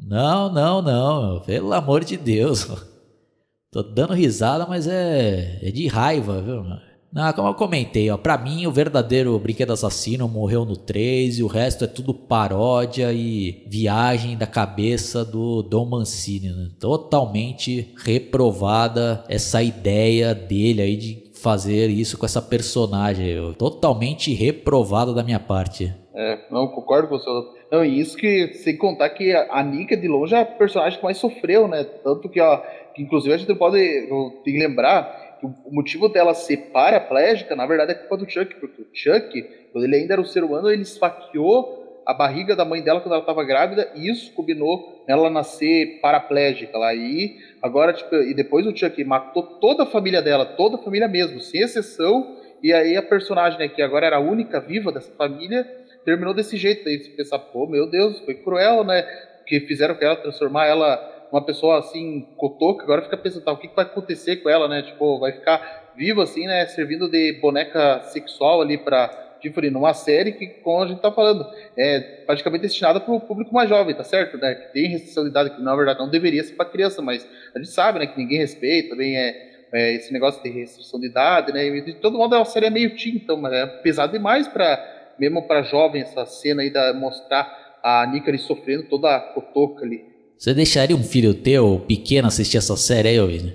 Não, não, não, pelo amor de Deus. Tô dando risada, mas é, é de raiva, viu? Não, como eu comentei, ó, pra mim o verdadeiro brinquedo assassino morreu no 3 e o resto é tudo paródia e viagem da cabeça do Dom Mancini. Né? Totalmente reprovada essa ideia dele aí de fazer isso com essa personagem. Totalmente reprovada da minha parte. É, não, concordo com você. Não, e isso que, sem contar que a Nika de longe é a personagem que mais sofreu, né? Tanto que, ó, que inclusive a gente pode tem que lembrar que o motivo dela ser paraplégica, na verdade, é culpa do Chuck, porque o Chuck, quando ele ainda era um ser humano, ele esfaqueou a barriga da mãe dela quando ela estava grávida, e isso combinou ela nascer paraplégica lá. E agora, tipo, e depois o Chuck matou toda a família dela, toda a família mesmo, sem exceção. E aí a personagem, né, que agora era a única viva dessa família, terminou desse jeito. Aí você pensa, pô, meu Deus, foi cruel, né? Que fizeram com ela, transformar ela uma pessoa assim, cotoca, agora fica pensando, tá, o que, vai acontecer com ela, né? Tipo, vai ficar viva assim, né? Servindo de boneca sexual ali pra Tiffany numa série que, como a gente tá falando, é praticamente destinada para o público mais jovem, tá certo? Né? Que tem idade, que na verdade não deveria ser para criança, mas a gente sabe, né, que ninguém respeita, também é, é esse negócio de restrição de idade, né? De todo modo é uma série meio teen, então, mas é pesado demais para mesmo para jovem, essa cena aí da mostrar a Nika sofrendo toda a cotoca ali. Você deixaria um filho teu pequeno assistir essa série aí, William?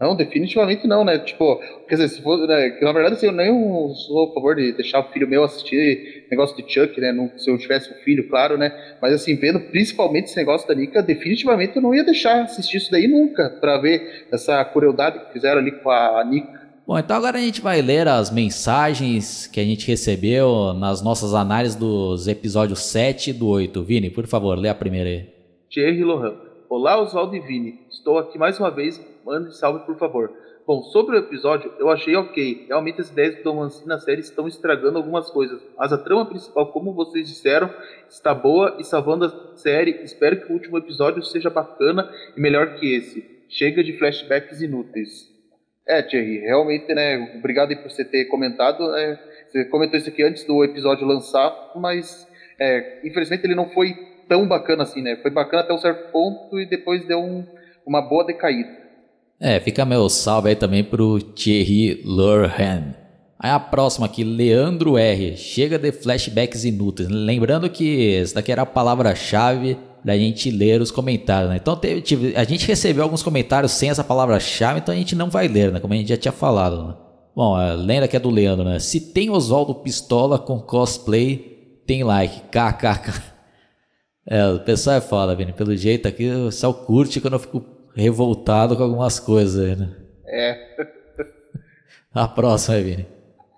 Não, definitivamente não, né? Tipo, quer dizer, se for, né, na verdade, assim, eu nem sou a favor de deixar o filho meu assistir negócio de Chuck, né? Não, se eu tivesse um filho, claro, né? Mas assim, vendo principalmente esse negócio da Nika, definitivamente eu não ia deixar assistir isso daí nunca, para ver essa crueldade que fizeram ali com a Nika. Bom, então agora a gente vai ler as mensagens que a gente recebeu nas nossas análises dos episódios 7 e do 8. Vini, por favor, lê a primeira aí. Thierry Lohan. Olá, Oswaldo e Vini. Estou aqui mais uma vez. Mande salve, por favor. Bom, sobre o episódio, eu achei ok. Realmente as ideias do Mancini na série estão estragando algumas coisas. Mas a trama principal, como vocês disseram, está boa e salvando a série. Espero que o último episódio seja bacana e melhor que esse. Chega de flashbacks inúteis. É, Thierry, realmente, né? Obrigado por você ter comentado. Né, você comentou isso aqui antes do episódio lançar, mas é, infelizmente ele não foi tão bacana assim, né? Foi bacana até um certo ponto e depois deu um, uma boa decaída. É, fica meu salve aí também pro Thierry Lurhan. Aí a próxima aqui, Leandro R. Chega de flashbacks inúteis. Lembrando que essa daqui era a palavra-chave da gente ler os comentários, né? Então teve, tive, a gente recebeu alguns comentários sem essa palavra-chave, então a gente não vai ler, né? Como a gente já tinha falado, né? Bom, a lenda que é do Leandro, né? Se tem Oswaldo Pistola com cosplay, tem like. KKK. É, o pessoal é foda, Vini. Pelo jeito aqui, o pessoal curte quando eu fico revoltado com algumas coisas aí, né? É. a próxima Vini.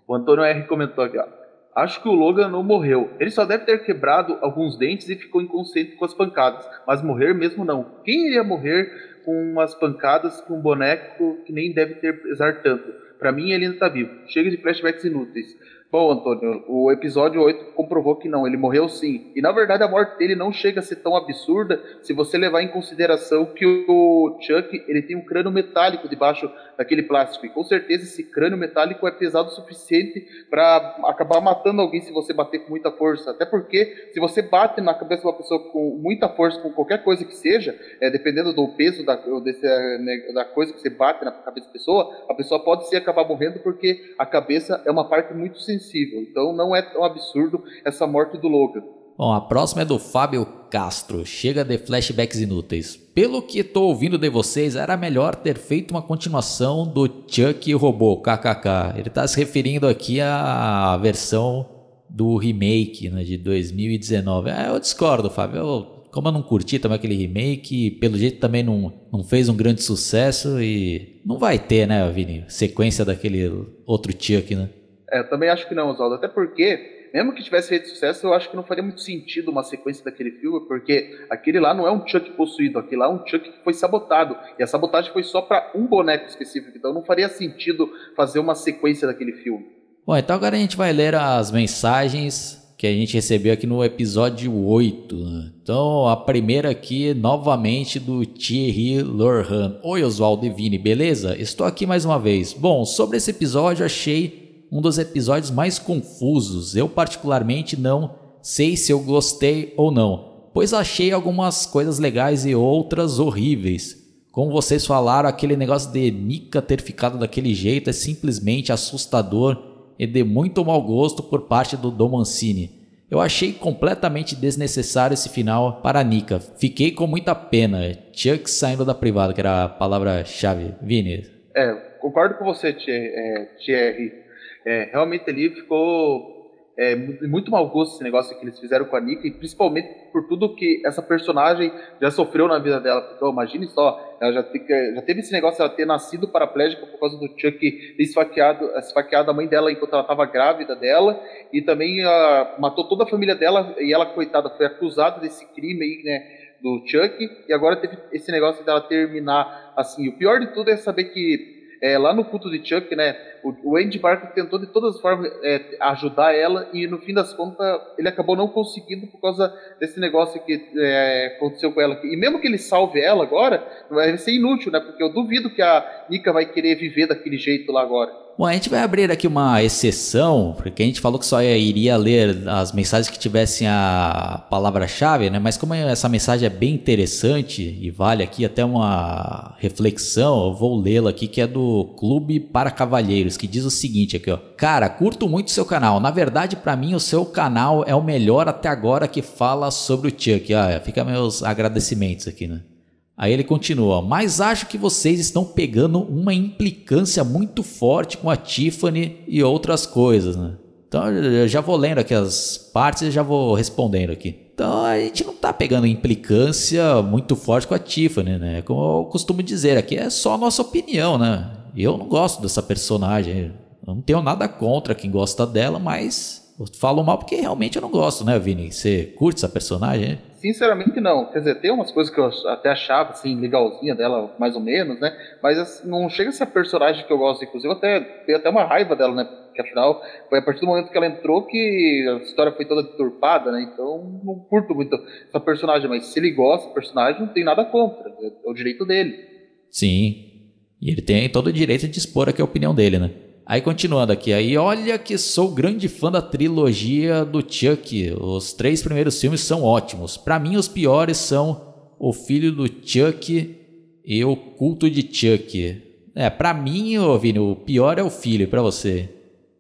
O Antônio R comentou aqui, ó. Acho que o Logan não morreu. Ele só deve ter quebrado alguns dentes e ficou inconsciente com as pancadas. Mas morrer mesmo não. Quem iria morrer com umas pancadas com um boneco que nem deve ter pesar tanto? Para mim ele ainda tá vivo. Chega de flashbacks inúteis. Bom, Antônio, o episódio 8 comprovou que não, ele morreu sim. E na verdade a morte dele não chega a ser tão absurda se você levar em consideração que o Chuck ele tem um crânio metálico debaixo daquele plástico. E com certeza esse crânio metálico é pesado o suficiente para acabar matando alguém se você bater com muita força. Até porque se você bate na cabeça de uma pessoa com muita força, com qualquer coisa que seja, é, dependendo do peso da, desse, né, da coisa que você bate na cabeça da pessoa, a pessoa pode se acabar morrendo porque a cabeça é uma parte muito sensível. Então não é tão absurdo essa morte do Logan. Bom, a próxima é do Fábio Castro. Chega de flashbacks inúteis. Pelo que estou ouvindo de vocês, era melhor ter feito uma continuação do Chuck e o Robô, kkk. Ele está se referindo aqui à versão do remake né, de 2019. É, eu discordo, Fábio. Eu, como eu não curti também aquele remake, pelo jeito também não, não fez um grande sucesso e não vai ter, né, Vini? Sequência daquele outro Chuck, né? É, também acho que não, Oswaldo. Até porque, mesmo que tivesse feito sucesso, eu acho que não faria muito sentido uma sequência daquele filme, porque aquele lá não é um Chuck possuído, aquele lá é um Chuck que foi sabotado. E a sabotagem foi só para um boneco específico. Então não faria sentido fazer uma sequência daquele filme. Bom, então agora a gente vai ler as mensagens que a gente recebeu aqui no episódio 8. Né? Então, a primeira aqui, novamente, do Thierry Lorhan. Oi, Oswaldo Vini, beleza? Estou aqui mais uma vez. Bom, sobre esse episódio, achei um dos episódios mais confusos. Eu, particularmente, não sei se eu gostei ou não, pois achei algumas coisas legais e outras horríveis. Como vocês falaram, aquele negócio de Nika ter ficado daquele jeito é simplesmente assustador e de muito mau gosto por parte do Dom Mancini. Eu achei completamente desnecessário esse final para Nika. Fiquei com muita pena. Chuck saindo da privada, que era a palavra-chave. Vini. É, concordo com você, é, Thierry. É, realmente ali ficou é, muito mau gosto esse negócio que eles fizeram com a Nika, e principalmente por tudo que essa personagem já sofreu na vida dela. Então, imagine só, ela já, já teve esse negócio de ter nascido paraplégica por causa do Chuck ter esfaqueado, esfaqueado a mãe dela enquanto ela estava grávida dela, e também uh, matou toda a família dela, e ela, coitada, foi acusada desse crime aí, né? Do Chuck, e agora teve esse negócio dela terminar assim. O pior de tudo é saber que é, lá no culto de Chuck, né, o, o Andy Barker tentou de todas as formas é, ajudar ela e no fim das contas ele acabou não conseguindo por causa desse negócio que é, aconteceu com ela. E mesmo que ele salve ela agora, vai ser inútil, né, porque eu duvido que a Nika vai querer viver daquele jeito lá agora. Bom, a gente vai abrir aqui uma exceção, porque a gente falou que só iria ler as mensagens que tivessem a palavra-chave, né? Mas como essa mensagem é bem interessante e vale aqui até uma reflexão, eu vou lê-la aqui, que é do Clube para Cavalheiros, que diz o seguinte aqui, ó. Cara, curto muito seu canal. Na verdade, para mim, o seu canal é o melhor até agora que fala sobre o Chuck. Ah, fica meus agradecimentos aqui, né? Aí ele continua, mas acho que vocês estão pegando uma implicância muito forte com a Tiffany e outras coisas, né? Então eu já vou lendo aqui as partes e já vou respondendo aqui. Então a gente não tá pegando implicância muito forte com a Tiffany, né? Como eu costumo dizer, aqui é só a nossa opinião, né? Eu não gosto dessa personagem. Eu não tenho nada contra quem gosta dela, mas eu falo mal porque realmente eu não gosto, né, Vini? Você curte essa personagem? Sinceramente, não. Quer dizer, tem umas coisas que eu até achava, assim, legalzinha dela, mais ou menos, né? Mas assim, não chega a ser a personagem que eu gosto. Inclusive, eu até tenho até uma raiva dela, né? Porque afinal, foi a partir do momento que ela entrou que a história foi toda deturpada, né? Então, não curto muito essa personagem. Mas se ele gosta do personagem, não tem nada contra. É o direito dele. Sim. E ele tem todo o direito de expor aqui a opinião dele, né? Aí continuando aqui, aí olha que sou grande fã da trilogia do Chuck. Os três primeiros filmes são ótimos. Para mim os piores são O Filho do Chuck e O Culto de Chuck. É, para mim, ô Vini, o pior é o filho, para você.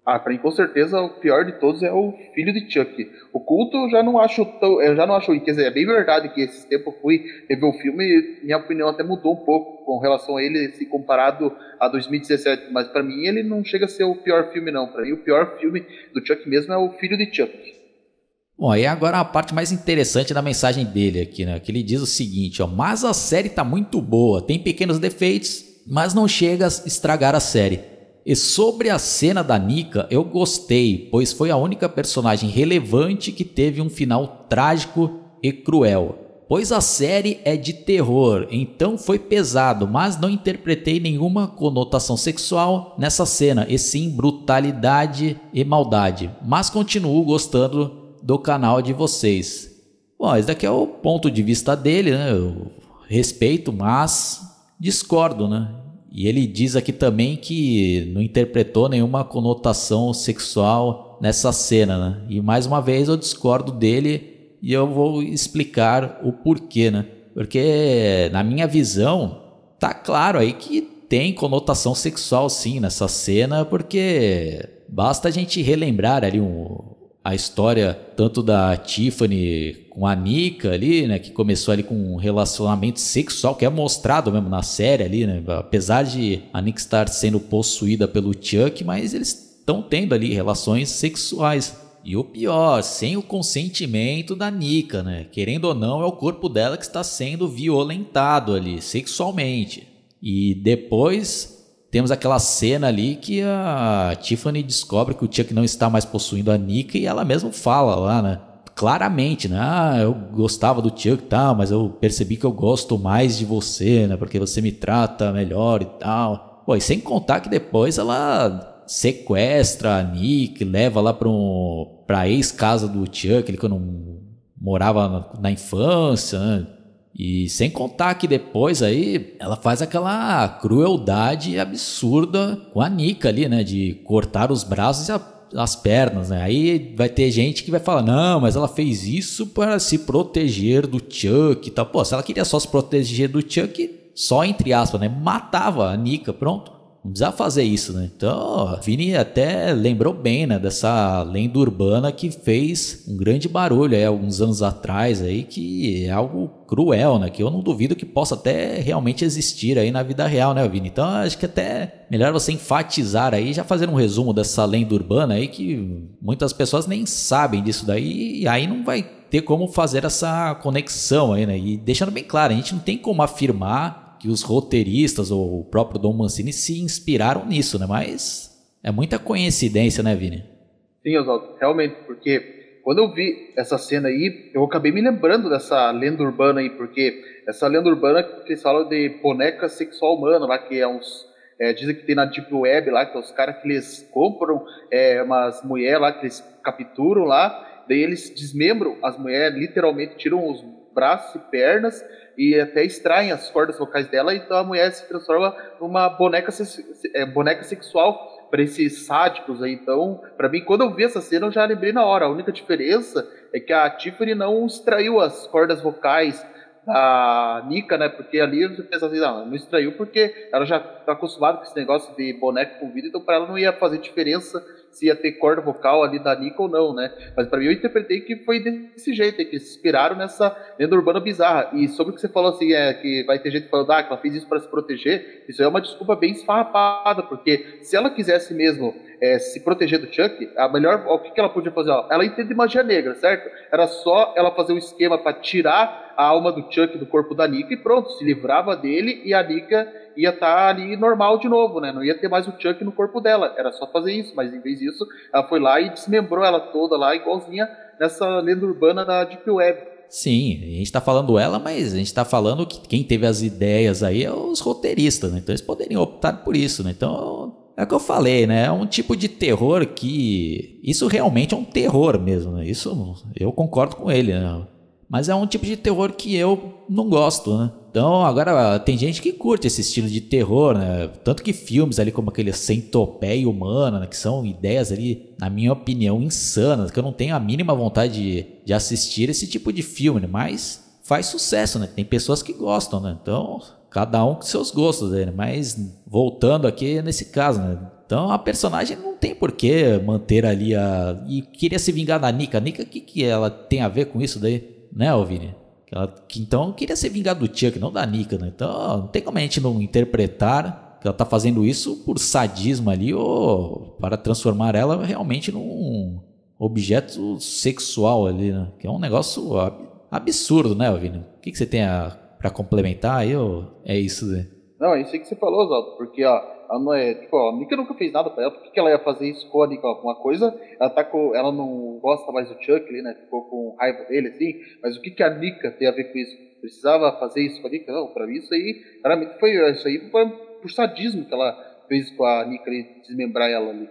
Ah, pra mim com certeza o pior de todos é o filho de Chuck. O culto eu já não acho tão. Eu já não acho. Quer dizer, é bem verdade que esse tempo eu fui rever o filme e minha opinião até mudou um pouco com relação a ele se comparado a 2017. Mas para mim ele não chega a ser o pior filme, não. Para mim o pior filme do Chuck mesmo é o filho de Chuck. Bom, aí agora a parte mais interessante da mensagem dele aqui, né? Que ele diz o seguinte, ó. Mas a série tá muito boa, tem pequenos defeitos, mas não chega a estragar a série. E sobre a cena da Nika, eu gostei, pois foi a única personagem relevante que teve um final trágico e cruel. Pois a série é de terror, então foi pesado, mas não interpretei nenhuma conotação sexual nessa cena, e sim brutalidade e maldade. Mas continuo gostando do canal de vocês. Bom, esse daqui é o ponto de vista dele, né? Eu respeito, mas discordo, né? E ele diz aqui também que não interpretou nenhuma conotação sexual nessa cena, né? E mais uma vez eu discordo dele e eu vou explicar o porquê, né? Porque na minha visão tá claro aí que tem conotação sexual sim nessa cena, porque basta a gente relembrar ali um, a história tanto da Tiffany com a Nika ali, né, que começou ali com um relacionamento sexual que é mostrado mesmo na série ali, né, apesar de a Nika estar sendo possuída pelo Chuck, mas eles estão tendo ali relações sexuais. E o pior, sem o consentimento da Nika, né? Querendo ou não, é o corpo dela que está sendo violentado ali, sexualmente. E depois temos aquela cena ali que a Tiffany descobre que o Chuck não está mais possuindo a Nika e ela mesma fala lá, né? Claramente, né? Ah, eu gostava do Chuck e tal, mas eu percebi que eu gosto mais de você, né? Porque você me trata melhor e tal. Pô, e sem contar que depois ela sequestra a Nick, leva lá para um, a ex-casa do Chuck, ele quando morava na, na infância, né? E sem contar que depois aí ela faz aquela crueldade absurda com a Nika ali, né? De cortar os braços e a, as pernas, né? Aí vai ter gente que vai falar, não, mas ela fez isso para se proteger do Chuck e tal. Pô, se ela queria só se proteger do Chuck, só entre aspas, né? Matava a Nika, pronto. Não precisava fazer isso, né? Então, Vini até lembrou bem, né? Dessa lenda urbana que fez um grande barulho aí alguns anos atrás aí, que é algo cruel, né? Que eu não duvido que possa até realmente existir aí na vida real, né, Vini? Então, acho que até melhor você enfatizar aí, já fazer um resumo dessa lenda urbana aí, que muitas pessoas nem sabem disso daí, e aí não vai ter como fazer essa conexão aí, né? E deixando bem claro, a gente não tem como afirmar que os roteiristas ou o próprio Dom Mancini se inspiraram nisso, né? Mas é muita coincidência, né, Vini? Sim, Oswaldo, realmente, porque quando eu vi essa cena aí, eu acabei me lembrando dessa lenda urbana aí, porque essa lenda urbana que eles falam de boneca sexual humana, lá que é uns é, dizem que tem na Deep Web lá, que é os caras que eles compram é, umas mulheres lá, que eles capturam lá, daí eles desmembram as mulheres, literalmente tiram os braços e pernas e até extraem as cordas vocais dela, então a mulher se transforma numa boneca, é, boneca sexual para esses sádicos aí. Então, para mim, quando eu vi essa cena, eu já lembrei na hora. A única diferença é que a Tiffany não extraiu as cordas vocais da Nika, né? Porque ali você pensa assim, não, não extraiu porque ela já está acostumada com esse negócio de boneco com vida, então para ela não ia fazer diferença se ia ter corda vocal ali da Nika ou não, né? Mas para mim eu interpretei que foi desse jeito, que eles se inspiraram nessa lenda urbana bizarra. E sobre o que você falou assim, é que vai ter gente falando, ah, que ela fez isso para se proteger, isso é uma desculpa bem esfarrapada, porque se ela quisesse mesmo é, se proteger do Chuck, a melhor, o que, que ela podia fazer? Ela entende magia negra, certo? Era só ela fazer um esquema para tirar a alma do Chuck do corpo da Nika e pronto, se livrava dele e a Nika ia estar tá ali normal de novo, né? Não ia ter mais o Chuck no corpo dela. Era só fazer isso, mas em vez disso, ela foi lá e desmembrou ela toda lá, igualzinha nessa lenda urbana da Deep Web. Sim, a gente está falando ela, mas a gente está falando que quem teve as ideias aí é os roteiristas, né? Então eles poderiam optar por isso, né? Então é o que eu falei, né? É um tipo de terror que. Isso realmente é um terror mesmo, né? Isso eu concordo com ele, né? Mas é um tipo de terror que eu não gosto, né? Então, agora tem gente que curte esse estilo de terror, né? Tanto que filmes ali como aquele Centopeia Humana, né? que são ideias ali, na minha opinião, insanas, que eu não tenho a mínima vontade de, de assistir esse tipo de filme, né? Mas faz sucesso, né? Tem pessoas que gostam, né? Então, cada um com seus gostos, né? Mas voltando aqui nesse caso, né? Então a personagem não tem por que manter ali a. E queria se vingar da Nika. A Nika, o que, que ela tem a ver com isso daí? Né, Alvini? Ela, que, então queria ser vingado do Chuck, não da Nika, né? Então não tem como a gente não interpretar que ela tá fazendo isso por sadismo ali ou para transformar ela realmente num objeto sexual ali, né? Que é um negócio absurdo, né, Alvini? O que, que você tem para complementar aí? Ou é isso, né? Não, é isso aí que você falou, Oswaldo, porque ó, Ela não é, tipo, a Nika nunca fez nada pra ela, por que, ela ia fazer isso com a Nika? Uma coisa, ela tá com. Ela não gosta mais do Chuck ali, né? Ficou com raiva dele, assim, mas o que, que a Nika tem a ver com isso? Precisava fazer isso com a Nika? Não, pra mim isso aí, claramente foi. Isso aí foi por sadismo que ela fez com a Nika ali, desmembrar ela ali.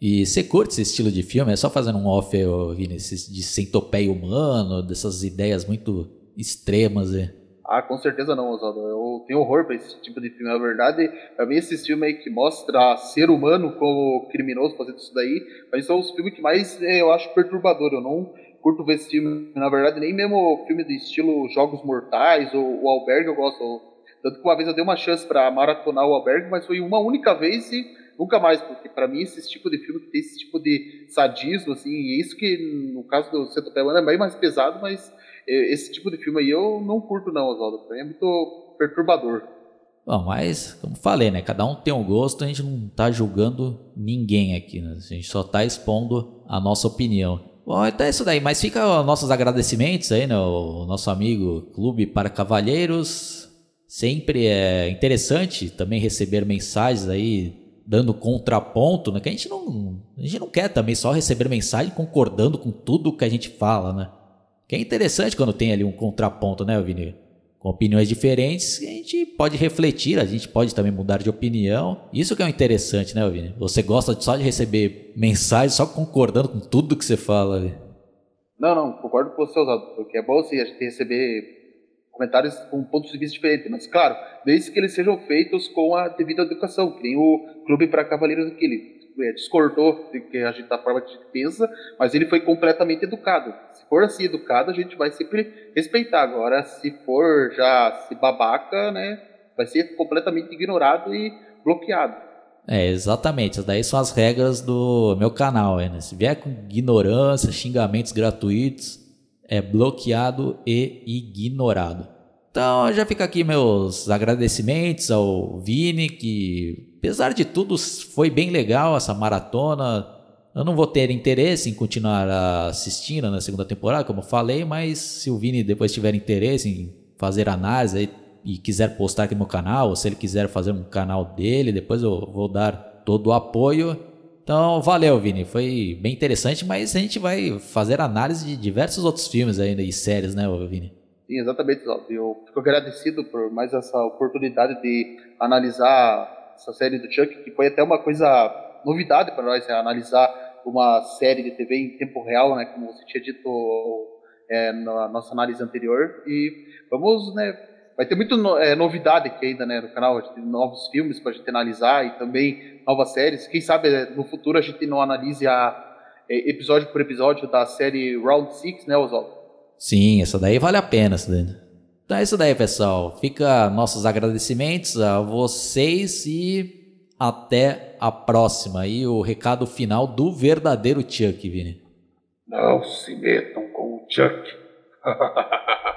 E você curte esse estilo de filme? É só fazendo um off, Vini, de centopeia humano, dessas ideias muito extremas aí. Ah, com certeza não, Oswaldo. Eu tenho horror pra esse tipo de filme. Na verdade, pra mim, esses filmes aí que mostra ser humano como criminoso fazendo isso daí, mas são os filmes que mais eh, eu acho perturbador. Eu não curto ver esse filme. Na verdade, nem mesmo filme de estilo Jogos Mortais ou O Albergue eu gosto. Tanto que uma vez eu dei uma chance para maratonar o Albergue, mas foi uma única vez e nunca mais, porque para mim esse tipo de filme que tem esse tipo de sadismo, assim, e é isso que no caso do Centopeia é bem mais pesado, mas esse tipo de filme aí eu não curto não, Oswaldo. Pra mim é muito perturbador. Bom, mas, como falei, né? Cada um tem um gosto, a gente não tá julgando ninguém aqui, né? A gente só tá expondo a nossa opinião. Bom, então é isso daí. Mas fica nossos agradecimentos aí, né? O nosso amigo Clube para Cavalheiros. Sempre é interessante também receber mensagens aí dando contraponto, né? Que a gente não, a gente não quer também só receber mensagem concordando com tudo que a gente fala, né? Que é interessante quando tem ali um contraponto, né, Vini? Com opiniões diferentes, a gente pode refletir, a gente pode também mudar de opinião. Isso que é o interessante, né, Vini? Você gosta só de receber mensagens, só concordando com tudo que você fala ali. Não, não, concordo com você, Oswaldo, porque é bom assim, a gente receber comentários com pontos de vista diferentes, mas claro, desde que eles sejam feitos com a devida educação, que nem o Clube para Cavaleiros aquele é, discordou de que a gente da forma que a gente pensa, mas ele foi completamente educado. Se for assim educado, a gente vai sempre respeitar. Agora, se for já se babaca, né, vai ser completamente ignorado e bloqueado. É, exatamente. Daí são as regras do meu canal. Né? Se vier com ignorância, xingamentos gratuitos, é bloqueado e ignorado. Então já fica aqui meus agradecimentos ao Vini, que apesar de tudo foi bem legal essa maratona. Eu não vou ter interesse em continuar assistindo na segunda temporada, como falei, mas se o Vini depois tiver interesse em fazer análise e quiser postar aqui no canal, ou se ele quiser fazer um canal dele, depois eu vou dar todo o apoio. Então, valeu, Vini. Foi bem interessante, mas a gente vai fazer análise de diversos outros filmes ainda e séries, né, Vini? Sim, exatamente, Eu fico agradecido por mais essa oportunidade de analisar essa série do Chuck, que foi até uma coisa novidade para nós, né? analisar uma série de TV em tempo real, né? Como você tinha dito é, na nossa análise anterior. E vamos, né? Vai ter muita no, é, novidade aqui ainda, né? No canal, novos filmes para a gente analisar e também novas séries. Quem sabe é, no futuro a gente não analise a, é, episódio por episódio da série Round 6, né, Oswaldo? Sim, essa daí vale a pena. Essa daí. Então é isso daí, pessoal. Fica nossos agradecimentos a vocês e até a próxima. E o recado final do verdadeiro Chuck, Vini. Não se metam com o Chuck.